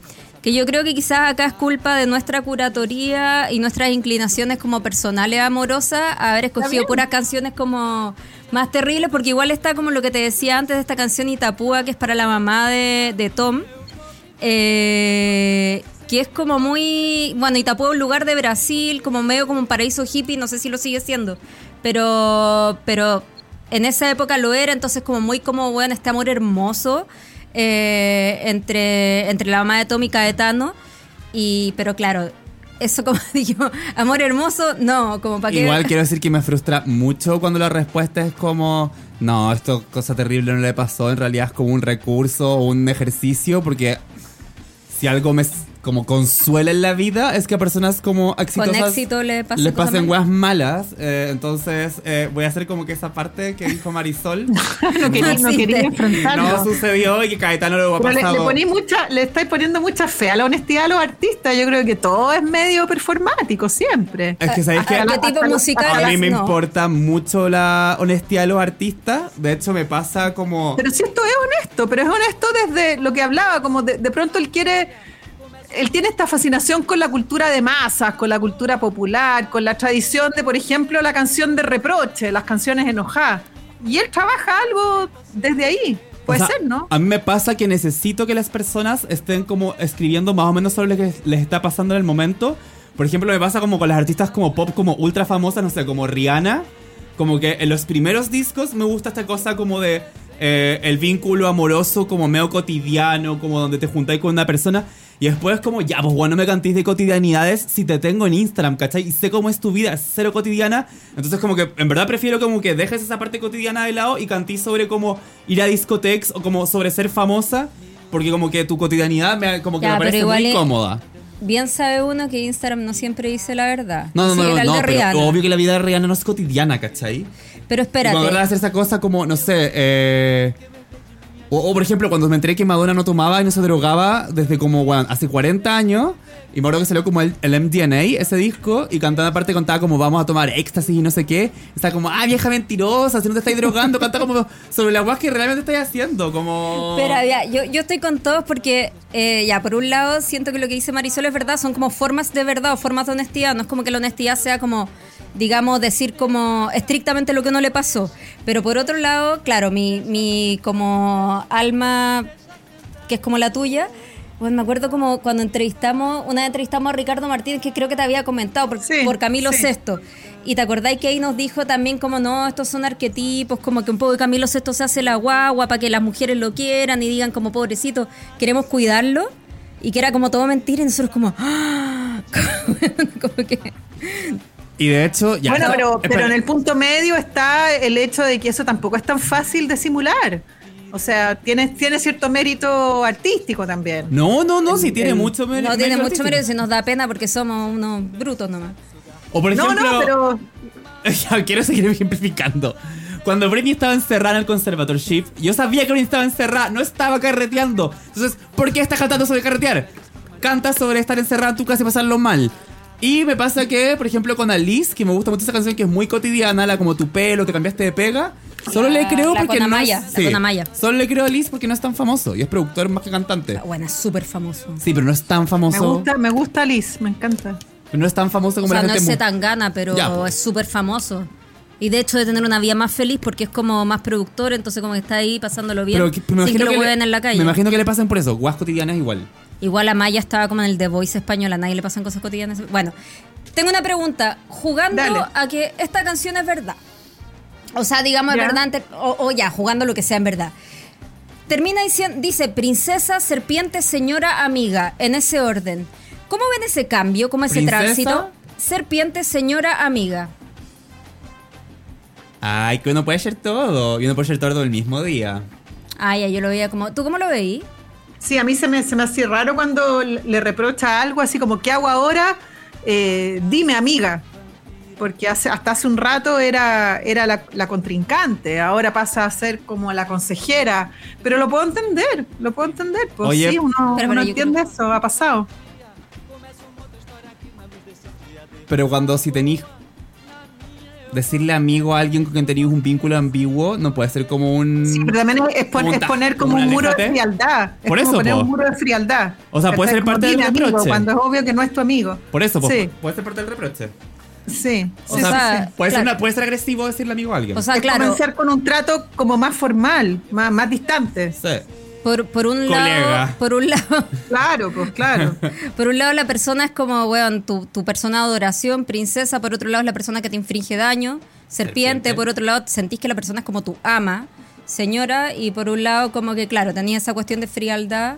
Que yo creo que quizás acá es culpa de nuestra curatoría y nuestras inclinaciones como personales amorosas haber escogido puras canciones como más terribles, porque igual está como lo que te decía antes de esta canción Itapúa, que es para la mamá de, de Tom. eh, que es como muy. Bueno, Itapúa es un lugar de Brasil, como medio como un paraíso hippie, no sé si lo sigue siendo. Pero. Pero en esa época lo era, entonces como muy como, bueno, este amor hermoso eh, entre, entre la mamá de Tom y Caetano. Y, pero claro, eso como digo, amor hermoso, no, como para que... Igual quiero decir que me frustra mucho cuando la respuesta es como, no, esto cosa terrible no le pasó, en realidad es como un recurso o un ejercicio, porque si algo me como consuela en la vida es que a personas como exitosas Con éxito le pasan les pasen weas malas, eh, entonces eh, voy a hacer como que esa parte que dijo Marisol No quería, no quería enfrentarlo. no sucedió y que Caetano lo ha Pero le, le, pasado. poní mucha, le estáis poniendo mucha fe a la honestidad a los artistas. Yo creo que todo es medio performático siempre. Es que sabéis que ¿A a mí me No. importa mucho la honestidad de los artistas, de hecho me pasa como... Pero si esto es honesto, pero es honesto desde lo que hablaba, como de, de pronto él quiere, él tiene esta fascinación con la cultura de masas, con la cultura popular, con la tradición de, por ejemplo, la canción de reproche, las canciones enojadas. Y él trabaja algo desde ahí. Puede O sea, ser, ¿no? A mí me pasa que necesito que las personas estén como escribiendo más o menos sobre lo que les está pasando en el momento. Por ejemplo, me pasa como con las artistas como pop, como ultra famosas, no sé, como Rihanna. Como que en los primeros discos me gusta esta cosa como de eh, el vínculo amoroso como medio cotidiano, como donde te juntáis con una persona. Y después como, ya, pues bueno, no me cantéis de cotidianidades si te tengo en Instagram, ¿cachai? Y sé cómo es tu vida, es cero cotidiana. Entonces como que en verdad prefiero como que dejes esa parte cotidiana de lado y cantís sobre como ir a discotecas o como sobre ser famosa. Porque como que tu cotidianidad me, como que Ya, me parece muy es- cómoda. Bien sabe uno que Instagram no siempre dice la verdad. No, no, no, no, de pero obvio que la vida de Rihanna no es cotidiana, ¿cachai? Pero Y cuando espérate. van a hacer esa cosa como, no sé, eh, o, por ejemplo, cuando me enteré que Madonna no tomaba y no se drogaba desde como, bueno, hace 40 años, y me acuerdo que salió como el, el MDNA, ese disco, y cantando aparte contaba como vamos a tomar éxtasis y no sé qué. Está como, ah, vieja mentirosa, si no te estáis drogando, canta como sobre las guas que realmente estáis haciendo, como... Espera, ya, yo, yo estoy con todos porque, eh, ya, por un lado, siento que lo que dice Marisol es verdad, son como formas de verdad o formas de honestidad. No es como que la honestidad sea como, digamos, decir como estrictamente lo que no le pasó. Pero por otro lado, claro, mi, mi como alma, que es como la tuya, pues me acuerdo como cuando entrevistamos, una vez entrevistamos a Ricardo Martínez, que creo que te había comentado, por, Sí, por Camilo sí. Sesto. Y te acordáis que ahí nos dijo también como no, estos son arquetipos, como que un poco de Camilo Sesto se hace la guagua para que las mujeres lo quieran y digan como pobrecito, queremos cuidarlo. Y que era como todo mentira y nosotros como... ¡ah! como que... Y de hecho, ya... bueno, está- pero, pero en el punto medio está el hecho de que eso tampoco es tan fácil de simular. O sea, tiene, tiene cierto mérito artístico también. No, no, no, sí tiene el- mucho mérito. No tiene mucho artístico. mérito y nos da pena porque somos unos brutos nomás. O por No, ejemplo... no, pero Ya, quiero seguir ejemplificando. Cuando Britney estaba encerrada en el conservatorship, yo sabía que Britney estaba encerrada, no estaba carreteando. Entonces, ¿por qué estás cantando sobre carretear? Canta sobre estar encerrada en tu casa y pasarlo mal. Y me pasa que, por ejemplo, con Alice, que me gusta mucho esa canción que es muy cotidiana, la como tu pelo, te cambiaste de pega. Solo le creo la porque no es, la. Solo le creo a Alice porque no es tan famoso y es productor más que cantante. Bueno, es súper famoso. Sí, pero no es tan me famoso. gusta, me gusta Liz, me encanta. Pero no es tan famoso O como sea, la no gente es mu- Zetangana, pero Ya, pues. es súper famoso. Y de hecho de tener una vida más feliz porque es como más productor, entonces como que está ahí pasándolo bien Pero que- me sin que lo le- hueven en la calle. Me imagino que le pasan por eso. Guas cotidianas igual. Igual a Maya estaba como en el The Voice español, a nadie le pasan cosas cotidianas. Bueno, tengo una pregunta. Jugando Dale. a que esta canción es verdad. O sea, digamos, es verdad, o, o ya, jugando lo que sea en verdad. Termina diciendo, dice princesa, serpiente, señora, amiga, en ese orden. ¿Cómo ven ese cambio? ¿Cómo ese ¿Princesa? tránsito? Serpiente, señora, amiga. Ay, que uno puede ser todo. Y uno puede ser todo el mismo día. Ah, ya, yo lo veía como. ¿Tú cómo lo veí? Sí, a mí se me, se me hace raro cuando le reprocha algo así como, ¿qué hago ahora? Eh, dime, amiga. Porque hace, hasta hace un rato era, era la, la contrincante, ahora pasa a ser como la consejera. Pero lo puedo entender, lo puedo entender. Pues Oye. sí, uno, Pero, uno entiende eso, ha pasado. Pero cuando si tenéis. Decirle amigo a alguien con quien tenéis un vínculo ambiguo, no puede ser como un. Sí, pero también es, es pon- Como un es ta- poner como como un muro de frialdad. Es Por como eso, poner po. un muro de frialdad. O sea, puede ser parte Como, del reproche. Cuando es obvio que no es tu amigo. Por eso, pues, Sí. puede ser parte del reproche. Sí, O sí, sea, sí, sí. puede, ser claro. una- puede ser agresivo decirle amigo a alguien. O sea, es claro, comenzar con un trato como más formal, más, más distante. Sí. Por, por un Colega. lado, por un lado, Claro, pues claro. por un lado la persona es como, weón, tu, tu persona de adoración, princesa, por otro lado es la persona que te infringe daño, serpiente, Serpiente. por otro lado sentís que la persona es como tu ama, señora, y por un lado como que, claro, tenía esa cuestión de frialdad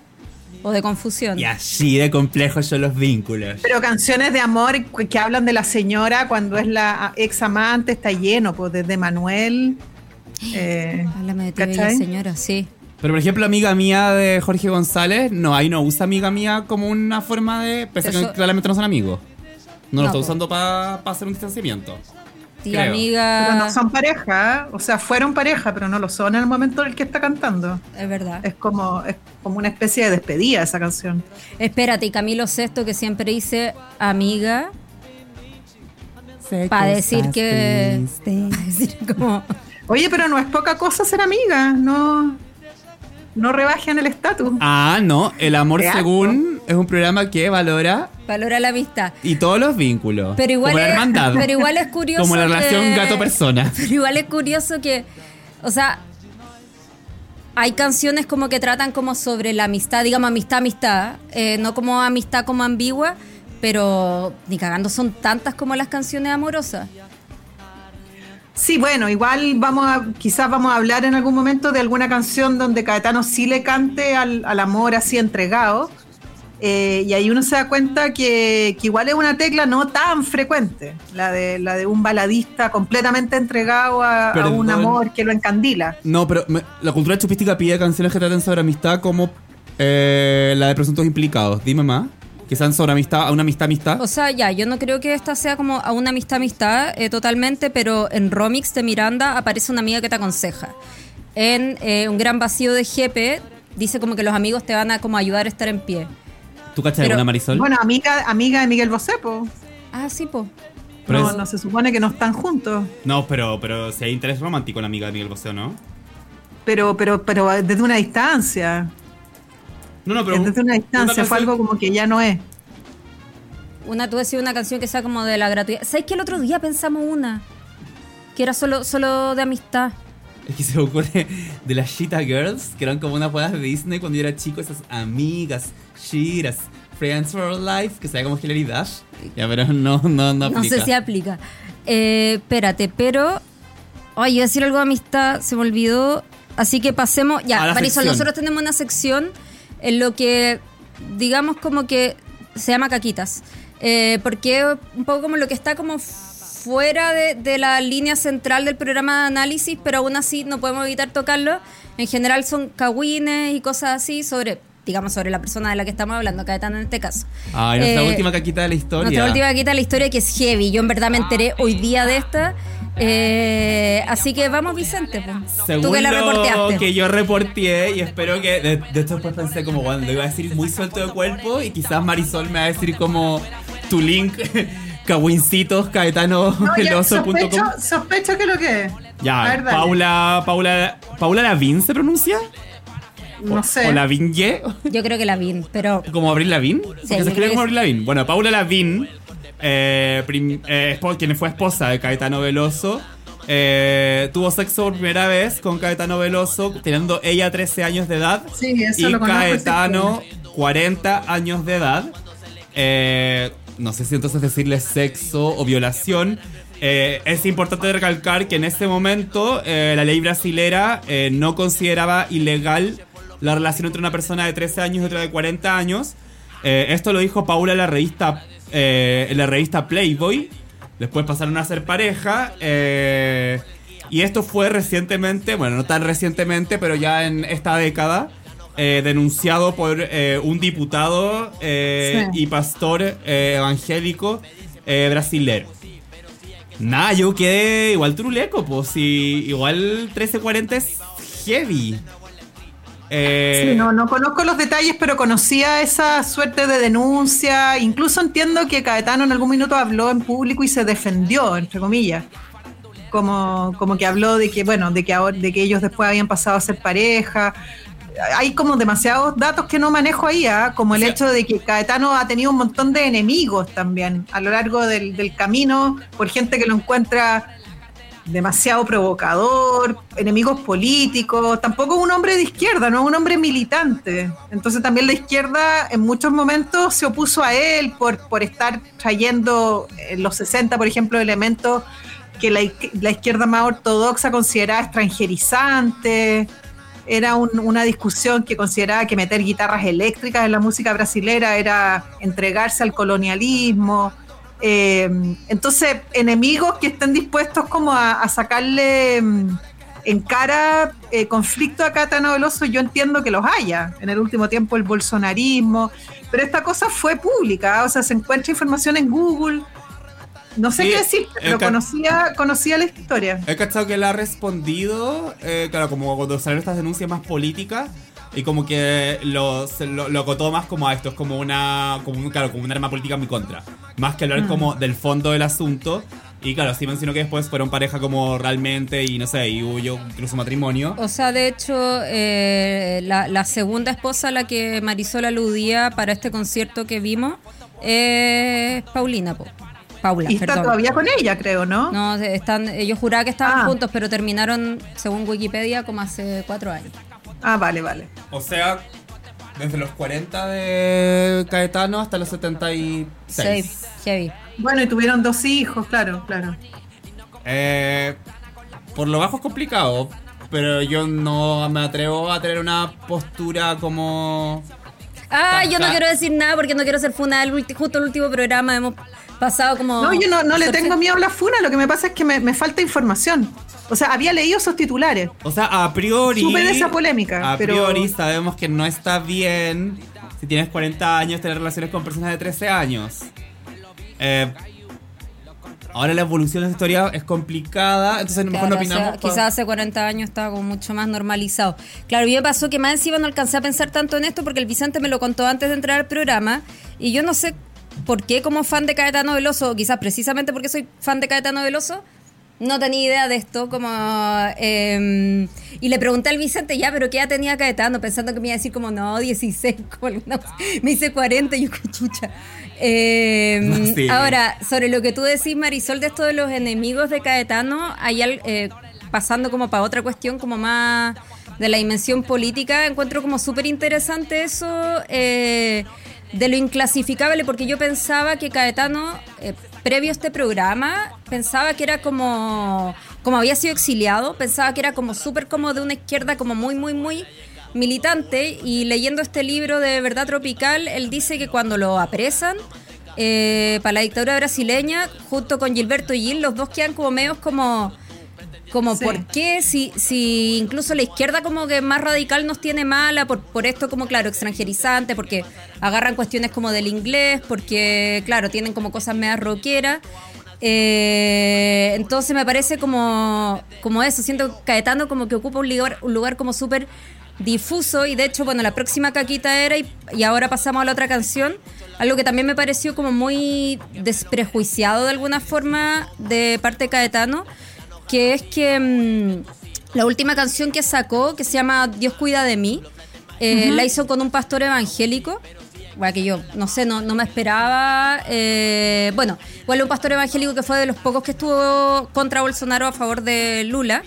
o de confusión. Y así de complejos son los vínculos. Pero canciones de amor que hablan de la señora cuando es la ex amante está lleno, pues desde Manuel. eh, Háblame de ti, señora, sí. Pero por ejemplo, amiga mía de Jorge González, no, ahí no usa amiga mía como una forma de. Pese a Eso- que claramente no son amigos. No, lo está usando para hacer un distanciamiento. Tía Creo. amiga, Pero no son pareja, o sea, fueron pareja, pero no lo son en el momento en el que está cantando. es verdad. Es como, es como una especie de despedida esa canción. Espérate, y Camilo Sesto que siempre dice amiga, para decir que... Para decir como... Oye, pero no es poca cosa ser amiga, no, no rebajen el estatus. Ah, no, El Amor Real, Según es un programa que valora Valora la amistad. y todos los vínculos. Pero igual, como la hermandad. pero igual es curioso. Como la relación que- gato-persona. Pero igual es curioso que, o sea, hay canciones como que tratan como sobre la amistad, digamos amistad, amistad, eh, no como amistad como ambigua, pero ni cagando son tantas como las canciones amorosas. Sí, bueno, igual vamos a, quizás vamos a hablar en algún momento de alguna canción donde Caetano sí le cante al, al amor así entregado. Eh, y ahí uno se da cuenta que, que igual es una tecla no tan frecuente, la de, la de un baladista completamente entregado a, un amor que lo encandila. No, pero me- la cultura chupística pide canciones que traten sobre amistad como eh, la de presuntos implicados. Dime más. Que sean sobre amistad, a una amistad, amistad. O sea, ya, yo no creo que esta sea como a una amistad amistad eh, totalmente, pero en Romix de Miranda aparece una amiga que te aconseja. En eh, Un gran vacío de Jepe dice como que los amigos te van a como ayudar a estar en pie. ¿Tú cachas alguna Marisol? Bueno, amiga, amiga de Miguel Bosé, po. Ah, sí, po. Pero No, es- no se supone que no están juntos. No, pero, pero si hay interés romántico en la amiga de Miguel Bosé, ¿o ¿no? Pero, pero, pero desde una distancia. No, no, pero. desde una distancia. una Fue algo como que ya no es. Una, tú decías una canción que sea como de la gratuidad. ¿Sabes que el otro día pensamos una? Que era solo, solo de amistad. Es que se me ocurre de las Cheetah Girls, que eran como unas juegas de Disney cuando yo era chico, esas amigas, Cheetahs, Friends for Life, que sea como Hilary Dash. Ya, pero no, no, no No aplica. sé si aplica. Eh, espérate, pero. Ay, iba a decir algo de amistad, se me olvidó. Así que pasemos. Ya, Marisol, sección. nosotros tenemos una sección en lo que, digamos, como que se llama Caquitas. Eh, porque un poco como lo que está como fuera de, de la línea central del programa de análisis, pero aún así no podemos evitar tocarlo. En general son cagüines y cosas así sobre, digamos, sobre la persona de la que estamos hablando, Caetano en este caso. Ay, nuestra Eh, última caquita de la historia. nuestra última quita la historia que es heavy. Yo en verdad me enteré hoy día de esta. Eh, así que vamos, Vicente. Según Tú que la lo reporteaste. que yo reporteé y espero que de, de esto después pensé como bueno, lo iba a decir muy suelto de cuerpo y quizás Marisol me va a decir como tu link cahuincitos caetano No, ya, veloso.com. sospecho, sospecho que lo que es. Ya, ver. Paula, Paula, Paula Lavín se pronuncia? No sé. ¿O Lavín Ye? Yo creo que la vi, pero ¿Como Abril Lavín? Sí, se escribe como. Abril Lavín. Bueno, Paula Lavín, eh, prim- eh, quien fue esposa de Caetano Veloso, eh, tuvo sexo por primera vez con Caetano Veloso, teniendo ella 13 años de edad Sí, eso y lo Caetano 40 años de edad. Eh, no sé si entonces decirle sexo o violación. Eh, es importante recalcar que en ese momento la ley brasilera no consideraba ilegal la relación entre una persona de 13 años y otra de 40 años. Esto lo dijo Paula en la revista, eh, en la revista Playboy. Después pasaron a ser pareja. eh, y esto fue recientemente, bueno, no tan recientemente, pero ya en esta década, eh, denunciado por eh, un diputado eh, Sí. y pastor eh, evangélico eh, brasilero. Nada, yo quedé igual truleco, pues, y igual 1340 es heavy. Eh, Sí, no, no conozco los detalles, pero conocía esa suerte de denuncia. Incluso entiendo que Caetano en algún minuto habló en público y se defendió, entre comillas. Como, como que habló de que, bueno, de que ahora, de que ellos después habían pasado a ser pareja. Hay como demasiados datos que no manejo ahí, ¿ah? como el Sí. hecho de que Caetano ha tenido un montón de enemigos también a lo largo del, del camino, por gente que lo encuentra demasiado provocador, enemigos políticos, tampoco un hombre de izquierda, no un hombre militante. Entonces también la izquierda en muchos momentos se opuso a él por, por estar trayendo en los 60, por ejemplo, elementos que la, la izquierda más ortodoxa consideraba extranjerizantes. Era un- una discusión que consideraba que meter guitarras eléctricas en la música brasilera era entregarse al colonialismo. Eh, entonces, enemigos que estén dispuestos como a, a sacarle mm, en cara eh, conflicto a Caetano Veloso, yo entiendo que los haya. En el último tiempo el bolsonarismo, pero esta cosa fue pública, o sea, se encuentra información en Google. No sé Sí, qué decir, pero el ca- conocía, conocía la historia. He cachado que él ha respondido, eh, claro, como cuando salieron estas denuncias más políticas, y como que lo, se lo, lo acotó más como a esto, es como una, como un, claro, como un arma política en mi contra. Más que hablar Mm. como del fondo del asunto. Y claro, sí mencionó que después fueron pareja como realmente, y no sé, y hubo yo incluso matrimonio. O sea, de hecho, eh, la, la segunda esposa a la que Marisol aludía para este concierto que vimos es Paulina, po. Paula, Y está perdón. todavía con ella, creo, ¿no? No, están, ellos juraban que estaban Ah. juntos, pero terminaron, según Wikipedia, como hace cuatro años. Ah, vale, vale. O sea, desde los 40 de Caetano hasta los 76. Sí, heavy. Bueno, y tuvieron dos hijos, claro, claro. Eh, por lo bajo es complicado, pero yo no me atrevo a tener una postura como... Ah, yo no quiero decir nada porque no quiero ser funa. El justo el último programa hemos pasado como. No, yo no, no le tengo miedo a la funa, lo que me pasa es que me, me falta información. O sea, había leído esos titulares. O sea, a priori... Supe de esa polémica, A pero- priori sabemos que no está bien si tienes 40 años tener relaciones con personas de 13 años. Eh, ahora la evolución de esta historia es complicada, entonces a lo mejor Claro, no o sea, opinamos. pa- quizás hace 40 años estaba como mucho más normalizado. Claro, a mí me pasó que más encima no alcancé a pensar tanto en esto porque el Vicente me lo contó antes de entrar al programa y yo no sé por qué como fan de Caetano Veloso, o quizás precisamente porque soy fan de Caetano Veloso, no tenía idea de esto, como... eh, y le pregunté al Vicente, ya, pero ¿qué edad tenía Caetano? Pensando que me iba a decir como, no, 16, como alguna... Me dice 40 y yo, chucha. Eh, Sí. Ahora, sobre lo que tú decís, Marisol, de esto de los enemigos de Caetano, hay eh, pasando como para otra cuestión, como más de la dimensión política, encuentro como súper interesante eso eh, de lo inclasificable, porque yo pensaba que Caetano, eh, previo a este programa, pensaba que era como, como había sido exiliado, pensaba que era como súper como de una izquierda como muy, muy, muy militante. Y leyendo este libro de Verdad Tropical, él dice que cuando lo apresan eh, para la dictadura brasileña, junto con Gilberto Gil, los dos quedan como medios como, como Sí. ¿por qué? Si, si incluso la izquierda como que más radical nos tiene mala, por, por esto como, claro, extranjerizante, porque agarran cuestiones como del inglés, porque, claro, tienen como cosas medio rockeras. Eh, entonces me parece como, como eso, siento que Caetano como que ocupa un lugar, un lugar como súper difuso y de hecho, bueno, la próxima caquita era y, y ahora pasamos a la otra canción, algo que también me pareció como muy desprejuiciado de alguna forma de parte de Caetano, que es que mm, la última canción que sacó, que se llama Dios cuida de mí, eh, la hizo con un pastor evangélico. Bueno, que yo, no sé, no, no me esperaba. eh, bueno, igual un pastor evangélico que fue de los pocos que estuvo contra Bolsonaro a favor de Lula.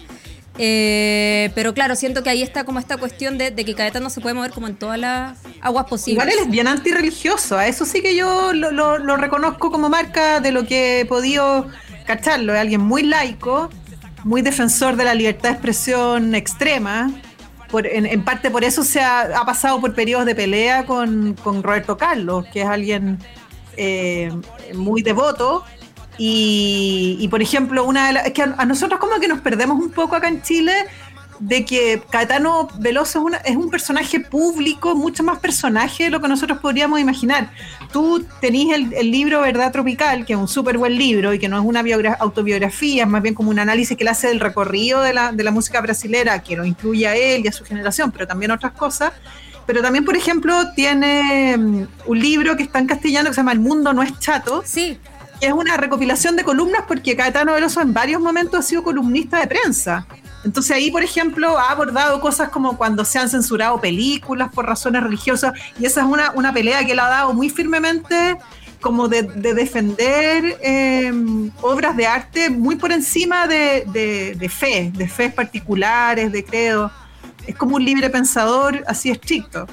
Eh, pero claro, siento que ahí está como esta cuestión de, de que Caetano se puede mover como en todas las aguas posibles. Igual él es bien antirreligioso, a eso sí que yo lo, lo- lo reconozco como marca de lo que he podido cacharlo. Es alguien muy laico, muy defensor de la libertad de expresión extrema. Por- en, parte por eso se ha, pasado por periodos de pelea con, con Roberto Carlos, que es alguien eh, muy devoto. Y, por ejemplo, una de las, que a nosotros como que nos perdemos un poco acá en Chile de que Caetano Veloso es, una- es un personaje público, mucho más personaje de lo que nosotros podríamos imaginar. Tú tenés el, el libro Verdad Tropical, que es un súper buen libro y que no es una biogra- autobiografía, es más bien como un análisis que él hace del recorrido de la, de la música brasilera, que lo incluye a él y a su generación, pero también otras cosas. Pero también, por ejemplo, tiene mm, un libro que está en castellano que se llama El mundo no es chato, Sí, que es una recopilación de columnas porque Caetano Veloso en varios momentos ha sido columnista de prensa. Entonces ahí, por ejemplo, ha abordado cosas como cuando se han censurado películas por razones religiosas y esa es una, una pelea que él ha dado muy firmemente como de, de defender eh, obras de arte muy por encima de, de- de fe, de fe particulares, de credo. Es como un libre pensador así estricto.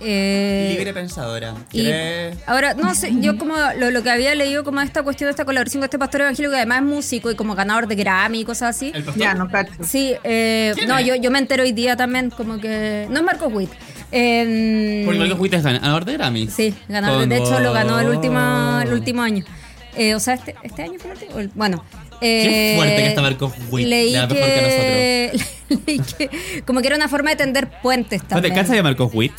Eh, Libre pensadora. Y ¿Quieres- ahora, no sé, yo como lo, lo que había leído como esta cuestión de esta colaboración con este pastor evangélico, que además es músico y como ganador de Grammy y cosas así. ¿El pastor? Ya, no cacho. Sí, eh, ¿Quién no, es? yo, yo me entero hoy día también, como que... No es Marcos Witt. Eh, Porque igual que fuiste ganador de Grammy. Sí, ganador. De hecho, lo ganó el último, el último año. Eh, o sea, este, este año fue el último. El- Bueno. Qué eh, fuerte que está Marcos Witt, Leí mejor que que, leí que como que era una forma de tender puentes ¿No te también. cachas de Marcos Witt?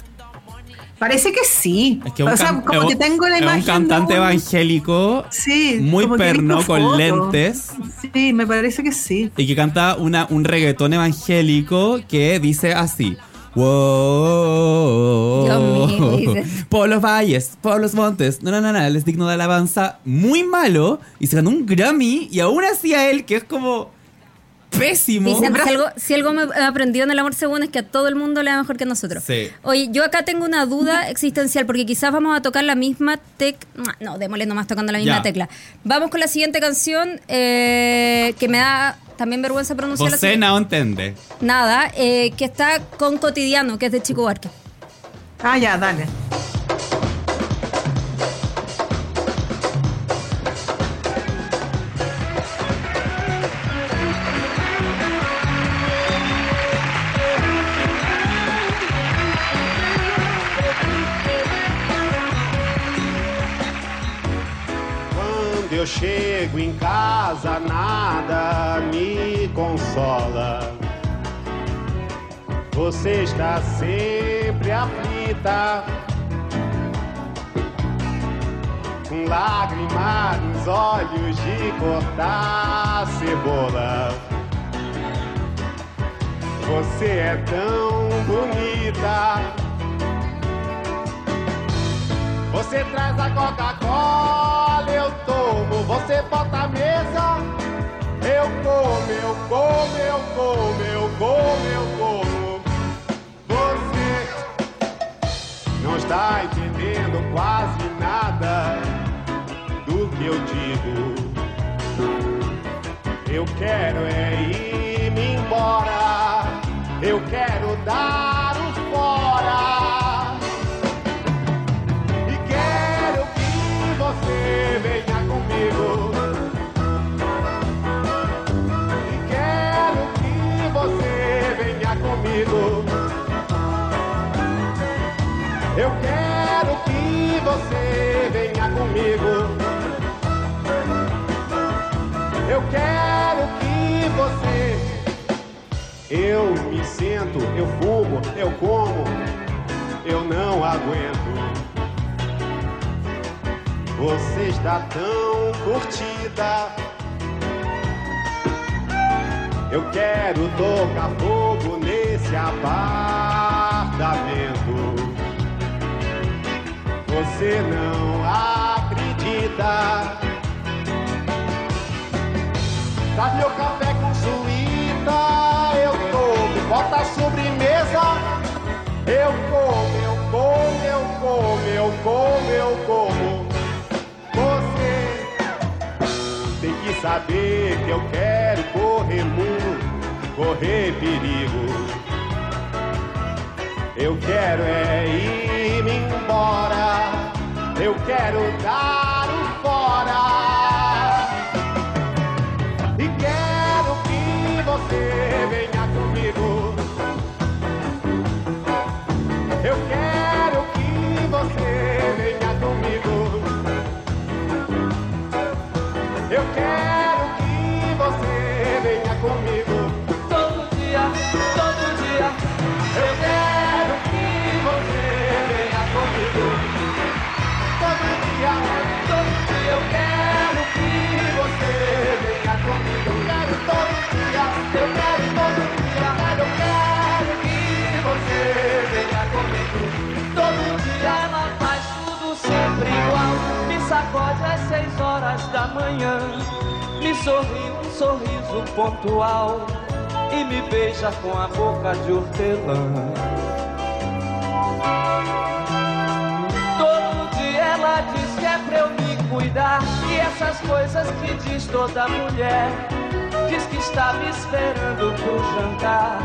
Parece que sí. Es que o sea, como es que un- tengo la es imagen. un cantante de un- evangélico Sí, muy perno con lentes Sí, me parece que sí. y que canta una, un reggaetón evangélico que dice así. Wow. Dios mío. Por los valles, por los montes, no, no, no, no, él es digno de alabanza, muy malo, y se ganó un Grammy, y aún así a él, que es como pésimo. Dicen, si, algo, si algo me he aprendido en el amor según es que a todo el mundo le da mejor que a nosotros. Sí. Oye, yo acá tengo una duda existencial porque quizás vamos a tocar la misma tecla. No, démosle nomás tocando la misma Ya. tecla. Vamos con la siguiente canción eh, que me da también vergüenza pronunciar. Você no entiende. Nada, eh, que está con Cotidiano, que es de Chico Barque. Ah, ya, dale. Chego em casa, nada me consola. Você está sempre aflita, com lágrimas nos olhos de cortar cebola. Você é tão bonita. Você traz a Coca-Cola, eu tomo. Você bota a mesa, eu como, eu como, eu como, eu como, eu como. Você não está entendendo quase nada do que eu digo. Eu quero é ir-me embora. Eu quero dar Eu me sento, eu fumo, eu como, eu não aguento. Você está tão curtida. Eu quero tocar fogo nesse apartamento. Você não acredita. Traz meu café eu como, eu como, eu como, eu como, eu como. Você tem que saber que eu quero correr mundo, correr perigo. Eu quero é ir-me embora, eu quero dar Me sacode às seis horas da manhã, me sorri um sorriso pontual e me beija com a boca de hortelã. Todo dia ela diz que é pra eu me cuidar e essas coisas que diz toda mulher. Diz que está me esperando pro jantar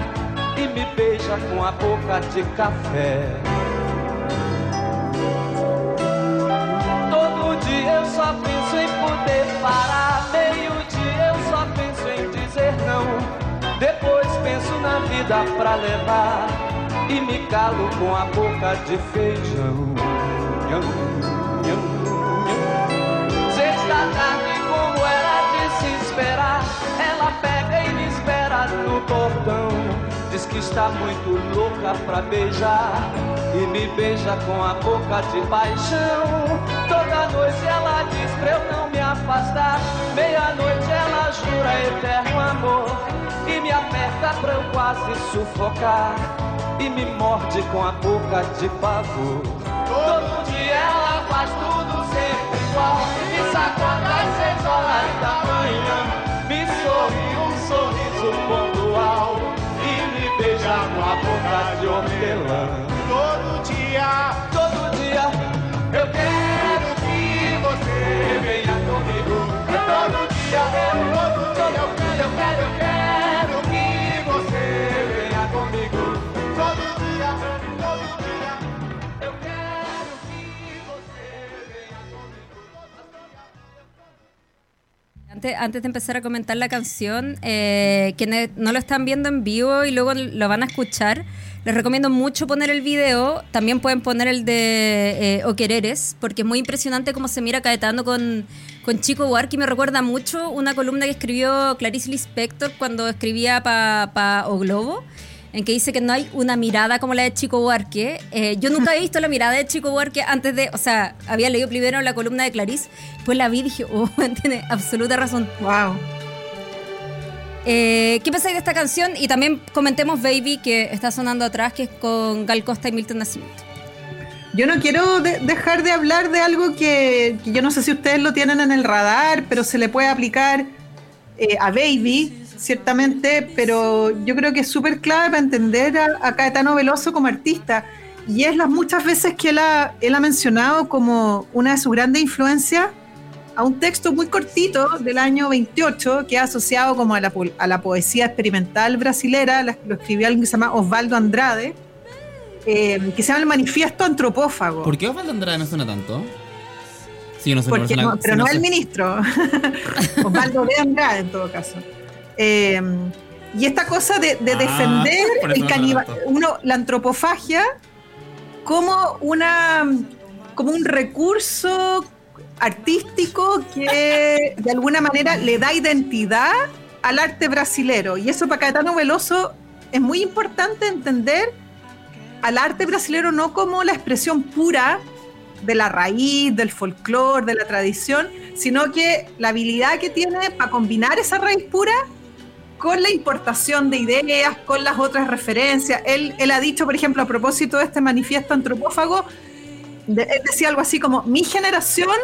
e me beija com a boca de café. Vida pra levar. E me calo com a boca de feijão. Sexta tarde, como era de se esperar. Ela pega e me espera no portão. Diz que está muito louca pra beijar. E me beija com a boca de paixão. Toda noite ela diz pra eu não me afastar. Meia-noite ela jura eterno amor. E me aperta pra eu quase sufocar. E me morde com a boca de pavor. Todo dia ela faz tudo sempre igual. Me sacode às seis horas da manhã. Beija com a boca de hortelã. Todo dia, Todo dia eu quero que você venha comigo. Todo dia, todo dia eu quero, Antes, antes de empezar a comentar la canción, eh, quienes no lo están viendo en vivo y luego lo van a escuchar, Les recomiendo mucho poner el video. También pueden poner el de eh, O Quereres, porque es muy impresionante cómo se mira Caetano con, con Chico Buarque. Y me recuerda mucho una columna que escribió Clarice Lispector cuando escribía para pa O Globo, en que dice que no hay una mirada como la de Chico Buarque. Eh, yo nunca he visto la mirada de Chico Buarque antes de. O sea, había leído primero la columna de Clarice, pues la vi y dije, oh, tiene absoluta razón. Wow. Eh, ¿Qué pensáis de esta canción? Y también comentemos Baby, que está sonando atrás, que es con Gal Costa y Milton Nascimento. Yo no quiero de- dejar de hablar de algo que, que yo no sé si ustedes lo tienen en el radar, pero se le puede aplicar eh, a Baby, ciertamente, pero yo creo que es súper clave para entender a, a Caetano Veloso como artista. Y es las muchas veces que él ha, él ha mencionado como una de sus grandes influencias a un texto muy cortito del año 28 que ha asociado como a la, a la poesía experimental brasilera, la- lo escribió alguien que se llama Osvaldo Andrade, eh, que se llama El Manifiesto Antropófago. ¿Por qué Osvaldo Andrade no suena tanto? Sí, yo no Porque no, pero no el ministro, Osvaldo de Andrade en todo caso. Eh, y esta cosa de, de Ah, defender el uno, la antropofagia como una como un recurso artístico que de alguna manera le da identidad al arte brasilero. Y eso para Caetano Veloso es muy importante entender al arte brasilero no como la expresión pura de la raíz, del folclore, de la tradición, sino que la habilidad que tiene para combinar esa raíz pura con la importación de ideas, con las otras referencias. Él, él ha dicho, por ejemplo, a propósito de este manifiesto antropófago, de- él decía algo así como, mi generación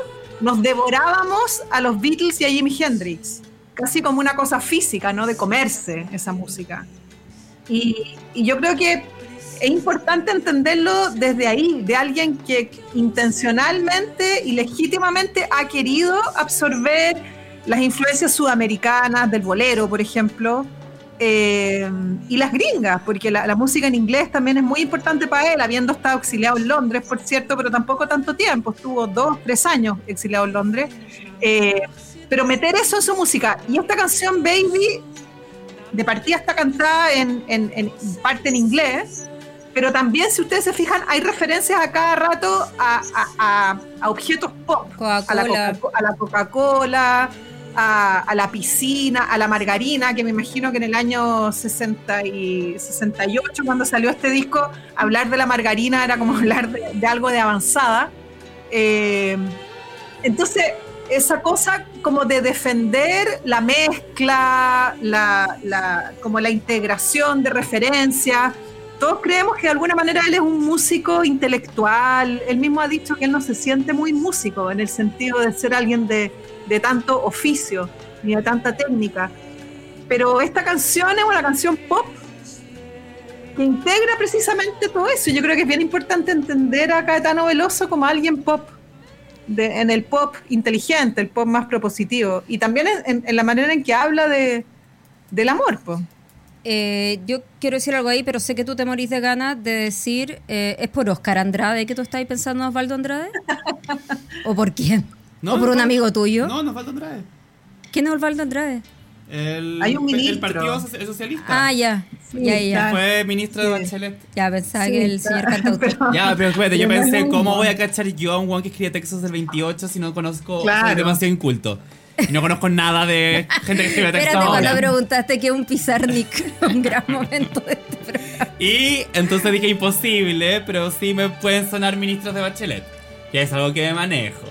nos devorábamos a los Beatles y a Jimi Hendrix, casi como una cosa física, ¿no? De comerse esa música. Y, y yo creo que es importante entenderlo desde ahí, de alguien que intencionalmente y legítimamente ha querido absorber las influencias sudamericanas del bolero, por ejemplo, eh, y las gringas, porque la, la música en inglés también es muy importante para él, habiendo estado exiliado en Londres, por cierto, pero tampoco tanto tiempo, estuvo dos, tres años exiliado en Londres. Eh, pero meter eso en su música. Y esta canción, Baby, de partida está cantada en, en- en parte en inglés, pero también, si ustedes se fijan, hay referencias a cada rato a, a- a- a objetos pop. A la Coca-Cola. Coca- a la Coca-Cola, a, a la piscina, a la margarina, que me imagino que en el año 60 y 68, cuando salió este disco, hablar de la margarina era como hablar de, de algo de avanzada. Eh, entonces, esa cosa como de defender la mezcla, la, la- como la integración de referencias. Todos creemos que de alguna manera él es un músico intelectual. Él mismo ha dicho que él no se siente muy músico en el sentido de ser alguien de, de tanto oficio ni de tanta técnica. Pero esta canción es una canción pop que integra precisamente todo eso. Yo creo que es bien importante entender a Caetano Veloso como alguien pop, en el pop inteligente, el pop más propositivo. Y también en la manera en que habla de, del amor. po. Eh, yo quiero decir algo ahí, pero sé que tú te morís de ganas de decir, eh, ¿es por Oscar Andrade que tú estás pensando en Osvaldo Andrade? ¿O por quién? No, ¿O por no, un no. amigo tuyo? No, nos falta Andrade. ¿Quién es Osvaldo Andrade? El, Hay un el ministro. Partido Soci- Socialista. Ah, ya. ya, ya, ya. Fue ministro de Sí. Bachelet. Ya pensaba Sí, que el señor cantautor. Ya, pero espérate, yo no pensé, ¿cómo voy a cachar yo a un guan que escribe textos del 28 si no conozco, Claro. soy demasiado inculto? Y no conozco nada de gente que escribe textos Espérate cuando preguntaste que un pizarnik, un gran momento de este programa. Y entonces dije imposible, pero sí me pueden sonar ministros de Bachelet, que es algo que me manejo.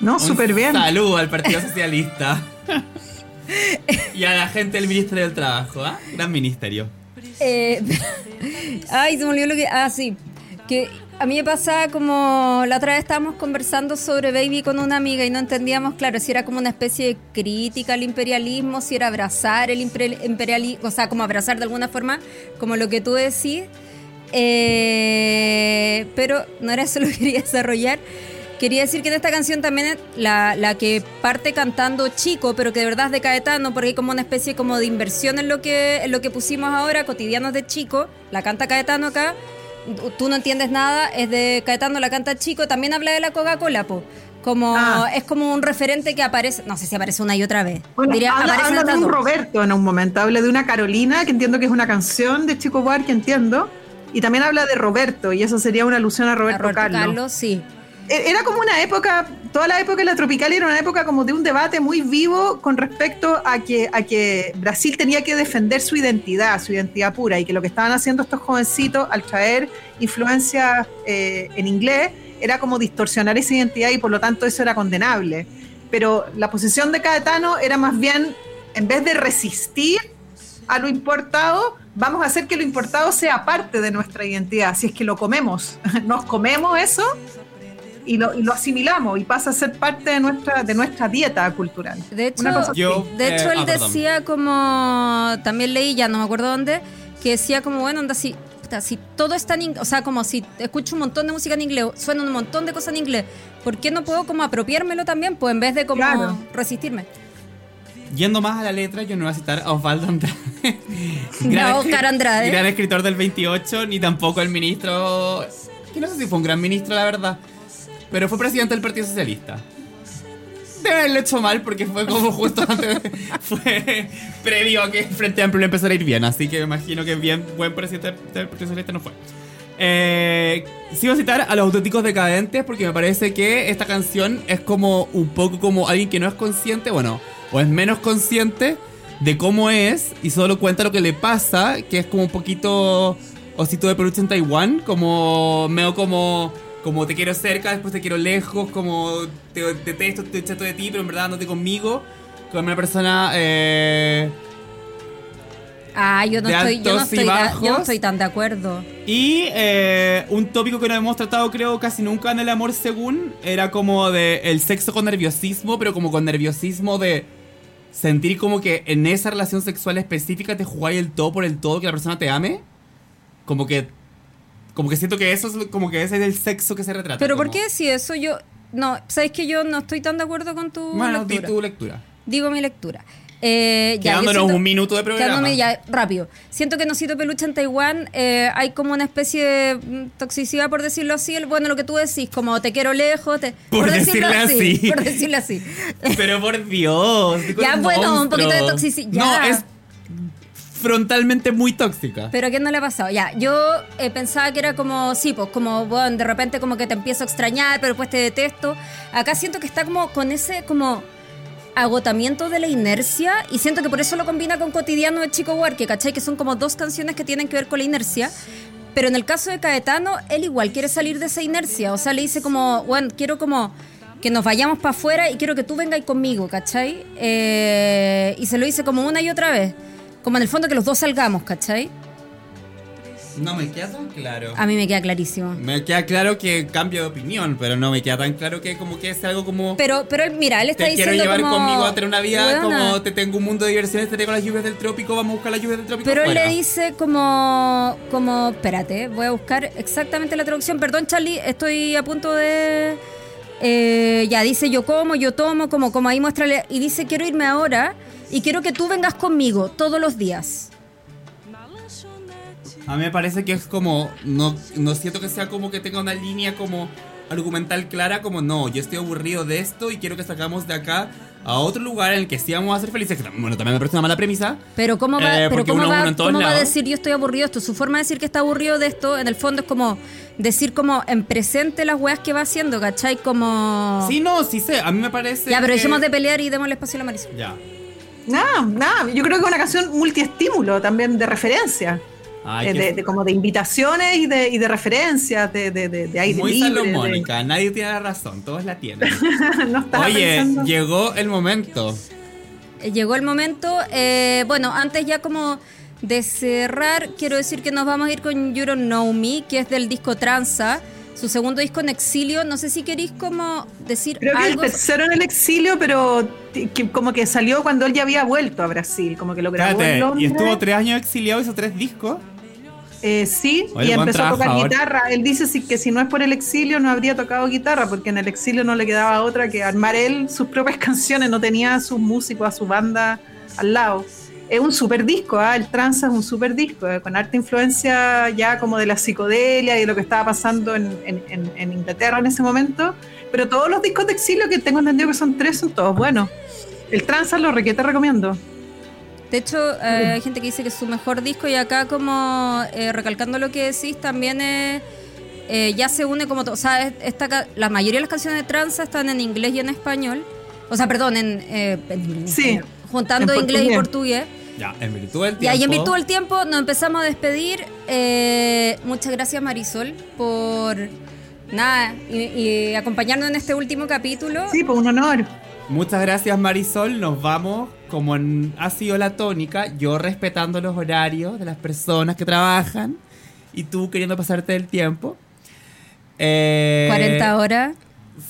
No, súper bien. Saludo al Partido Socialista. y a la gente del Ministerio del Trabajo, ¿ah? Gran ministerio. Eh, ay, se me olvidó lo que. Ah, sí. Que a mí me pasa como. La otra vez estábamos conversando sobre Baby con una amiga y no entendíamos, claro, si era como una especie de crítica al imperialismo, si era abrazar el imperialismo, o sea, como abrazar de alguna forma, como lo que tú decís. Eh, pero no era eso lo que quería desarrollar. Quería decir que en esta canción también la, la que parte cantando Chico, pero que de verdad es de Caetano, porque hay como una especie como de inversión en lo que, en lo que pusimos ahora, cotidianos de Chico, la canta Caetano acá, tú no entiendes nada, es de Caetano, la canta Chico, también habla de la Coca-Cola, po. Como, Ah. Es como un referente que aparece, no sé si aparece una y otra vez. Bueno, Diría, habla, de un dos. Roberto en un momento, habla de una Carolina, que entiendo que es una canción de Chico Buarque, entiendo, y también habla de Roberto, y eso sería una alusión a A Roberto, Roberto Carlos. Carlos, sí. E- Era como una época, toda la época de la tropical era una época como de un debate muy vivo con respecto a que, a que Brasil tenía que defender su identidad, su identidad pura, y que lo que estaban haciendo estos jovencitos al traer influencias eh, en inglés era como distorsionar esa identidad y por lo tanto eso era condenable. Pero la posición de Caetano era más bien, en vez de resistir a lo importado, vamos a hacer que lo importado sea parte de nuestra identidad, si es que lo comemos. Nos comemos eso y lo, y lo asimilamos y pasa a ser parte de nuestra, de nuestra dieta cultural. De hecho, Una cosa así. Yo- de Eh, hecho él ah, decía como, también leí, ya no me acuerdo dónde, que decía como, bueno, anda, si, si todo está en inglés, o sea, como si escucho un montón de música en inglés, suena un montón de cosas en inglés, ¿por qué no puedo como apropiármelo también? Pues en vez de como Claro. resistirme. Yendo más a la letra, yo no voy a citar a Osvaldo Andrade. A Oscar escri- Andrade. Gran escritor del 28, ni tampoco el ministro. Que no sé si fue un gran ministro, la verdad. Pero fue presidente del Partido Socialista. Debe haberlo hecho mal porque fue como justo antes. de- fue previo a que Frente Amplio empezara a ir bien. Así que me imagino que bien buen presidente del Partido Socialista no fue. Eh, voy a citar a los auténticos decadentes porque me parece que esta canción es como un poco como alguien que no es consciente, bueno, o es menos consciente de cómo es y solo cuenta lo que le pasa, que es como un poquito osito de peluche en Taiwán, como medio como como te quiero cerca, después te quiero lejos, como te te detesto, estoy chato de ti, pero en verdad andate conmigo, como una persona eh, Ah, yo no, estoy, yo, no estoy, bajos. yo no estoy tan de acuerdo. Y eh, un tópico que no hemos tratado, creo, casi nunca en el amor según, era como de el sexo con nerviosismo, pero como con nerviosismo de sentir como que en esa relación sexual específica te jugáis el todo por el todo, que la persona te ame. Como que. Como que siento que eso es como que ese es el sexo que se retrata. Pero ¿por qué si eso yo... No, ¿sabes que yo no estoy tan de acuerdo con tu Bueno, di lectura? tu lectura. Digo mi lectura. Eh, ya, Quedándonos siento- un minuto de programa. Quedándome ya rápido. Siento que en Osito Peluche en Taiwán eh, hay como una especie de mm, toxicidad, por decirlo así. El- Bueno, lo que tú decís, como te quiero lejos. te- Por decirle así. Por decirlo así. Pero por Dios. Ya, bueno, un poquito de toxicidad. No, es frontalmente muy tóxica. Pero ¿a quién no le ha pasado? Ya, yo eh, pensaba que era como, sí, pues como, bueno, de repente como que te empiezo a extrañar, pero después te detesto. Acá siento que está como con ese como agotamiento de la inercia y siento que por eso lo combina con Cotidiano de Chico Huarque, ¿cachai? Que son como dos canciones que tienen que ver con la inercia. Pero en el caso de Caetano, él igual quiere salir de esa inercia. O sea, le dice como, bueno, quiero como que nos vayamos para afuera y quiero que tú vengas conmigo, ¿cachai? Eh, y se lo dice como una y otra vez. Como en el fondo que los dos salgamos, ¿cachai? No me queda tan claro. A mí me queda clarísimo. Me queda claro que cambio de opinión, pero no me queda tan claro que como que es algo como... Pero, pero él, mira, él está te quiero diciendo llevar como, conmigo a tener una vida como te tengo un mundo de diversiones, te tengo las lluvias del trópico, vamos a buscar las lluvias del trópico. Pero él afuera". le dice como, como, espérate, voy a buscar exactamente la traducción. Perdón, Charlie, estoy a punto de... eh, ya dice yo como, yo tomo, como, como ahí muéstrale. Y dice quiero irme ahora y quiero que tú vengas conmigo todos los días. A mí me parece que es como. No, no siento que sea como que tenga una línea como argumental clara, como no, yo estoy aburrido de esto y quiero que sacamos de acá a otro lugar en el que sí vamos a ser felices. Bueno, también me parece una mala premisa. Pero cómo va, Eh, pero cómo uno- va, uno cómo va a decir yo estoy aburrido de esto. Su forma de decir que está aburrido de esto, en el fondo es como decir como en presente las weas que va haciendo, ¿cachai? Como... Sí, no, sí sé. A mí me parece. ya, pero que- dejemos de pelear y démosle espacio a la Marisol. Ya. Nada, nada. Yo creo que es una canción multiestímulo también de referencia. Ay, Eh, de, de- como de invitaciones y de, y de referencias, de, de, de, de aire Muy libre. de- salomónica, nadie tiene la razón, todos la tienen. no Oye, pensando. llegó el momento. Eh, Llegó el momento. eh, bueno, antes ya como de cerrar, quiero decir que nos vamos a ir con You Don't Know Me, que es del disco Tranza, su segundo disco en exilio. No sé si queréis como decir Creo que algo. el tercero en el exilio, pero que como que salió cuando él ya había vuelto a Brasil, como que lo grabó en Espérate, Londres. y estuvo tres años exiliado, hizo tres discos. Eh, sí, Oye, y empezó a tocar guitarra. Él dice si- que si no es por el exilio no habría tocado guitarra, porque en el exilio no le quedaba otra que armar él sus propias canciones, no tenía a sus músicos, a su banda al lado. Es un super disco, ¿ah? el Tranza es un super disco, eh, con harta influencia ya como de la psicodelia y de lo que estaba pasando en, en- en- en Inglaterra en ese momento, Pero todos los discos de exilio que tengo entendido que son tres son todos buenos. El Transa lo requete recomiendo. De hecho, eh, hay gente que dice que es su mejor disco y acá como eh, recalcando lo que decís, también es, eh, ya se une como todo. O sea, es- esta, la mayoría de las canciones de Tranza están en inglés y en español. O sea, perdón, en, eh, en- Sí, juntando en inglés y portugués. Ya, en virtud del Ya, tiempo. y en virtud del tiempo nos empezamos a despedir. Eh, muchas gracias Marisol por nada y, y acompañarnos en este último capítulo. Sí, pues un honor. Muchas gracias Marisol, nos vamos como en- ha sido la tónica, yo respetando los horarios de las personas que trabajan y tú queriendo pasarte el tiempo. Eh, 40 horas.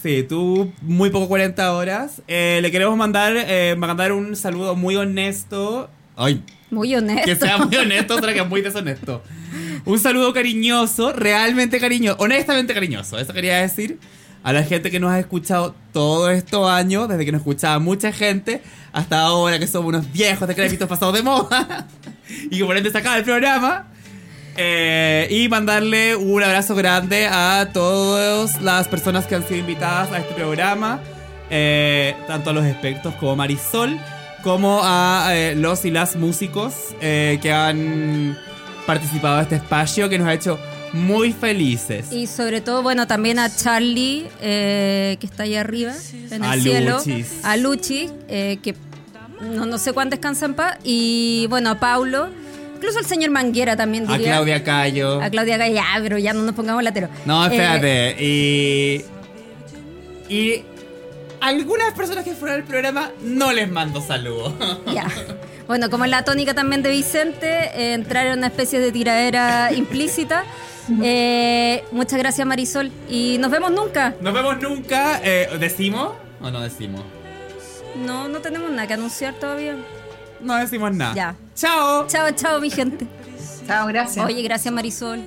Sí, tú muy poco 40 horas. Eh, le queremos mandar, eh, mandar un saludo muy honesto. Ay, Muy honesto. que sea muy honesto, otra que es muy deshonesto. Un saludo cariñoso, realmente cariñoso, honestamente cariñoso, eso quería decir. A la gente que nos ha escuchado todos estos años, desde que nos escuchaba mucha gente, hasta ahora que somos unos viejos decrépitos pasados de moda, y que por ende se acaba el programa. Eh, y mandarle un abrazo grande a todas las personas que han sido invitadas a este programa, eh, tanto a los expertos como Marisol, como a eh, los y las músicos eh, que han participado en este espacio, que nos ha hecho muy felices. Y sobre todo, bueno, también a Charlie, eh, que está ahí arriba, en el A cielo. Luchis. A Luchi, eh, que no, no sé cuándo descansa en paz. Y bueno, a Paulo. Incluso al señor Manguera también a diría. Claudia Cayo. A Claudia Gaya, pero ya no nos pongamos latero. No, Eh, espérate. y. Y. Algunas personas que fueron al programa no les mando saludos. Ya. Bueno, como es la tónica también de Vicente, eh, entrar en una especie de tiradera implícita. Eh, muchas gracias, Marisol. Y nos vemos nunca. Nos vemos nunca. Eh, ¿Decimos o no decimos? No, no tenemos nada que anunciar todavía. No decimos nada. Ya. Chao. Chao, chao, mi gente. Chao, gracias. Oye, gracias, Marisol.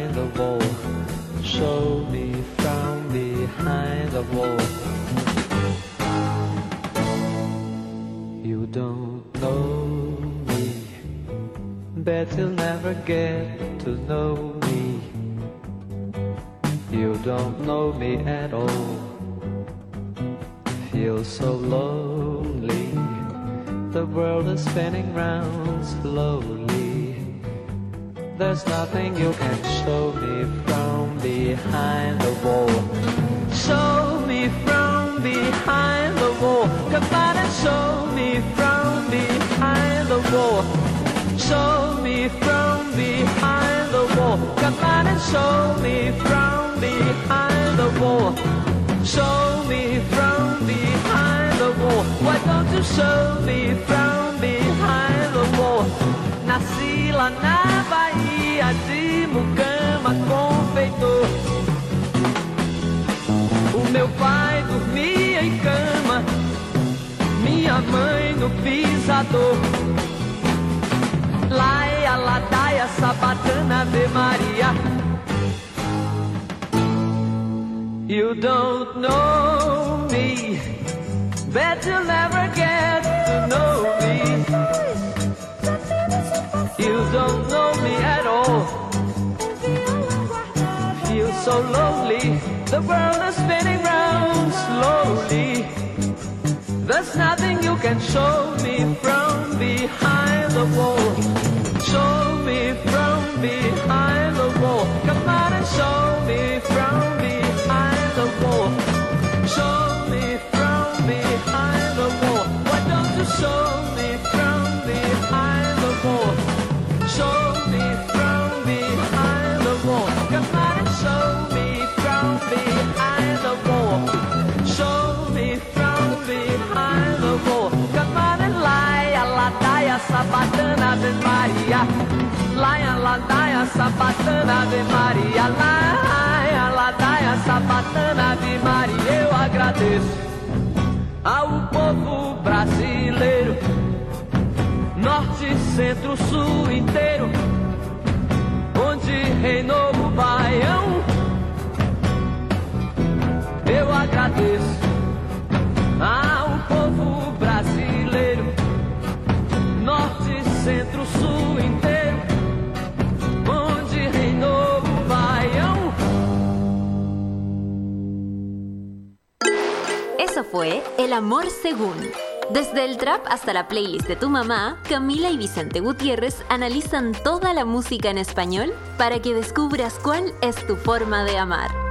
Show me from behind the wall. You don't know me, bet you'll never get to know me. You don't know me at all. Feel so lonely. The world is spinning round slowly. There's nothing you can show me from behind the wall. Show me from behind the wall. Come on and show me from behind the wall. Show me from behind the wall. Come on and show me from behind the wall. Show me from behind the wall. Why don't you show me from pisador. Laia, ladaia, sabatana, Ave Maria. You don't know me, bet you'll never get to know me. You don't know me at all. Feel so lonely, the world is spinning round slowly. There's nothing you can show me from behind the wall. Show me from behind the wall. Come on and show me Ave Maria. Laia, ladaia, sabatana, Ave Maria. Laia, ladaia, sabatana, Ave Maria. Eu agradeço ao povo brasileiro, norte, centro, sul inteiro, onde reinou o baião. Eu agradeço fue El Amor Según. Desde el trap hasta la playlist de tu mamá, Camila y Vicente Gutiérrez analizan toda la música en español para que descubras cuál es tu forma de amar.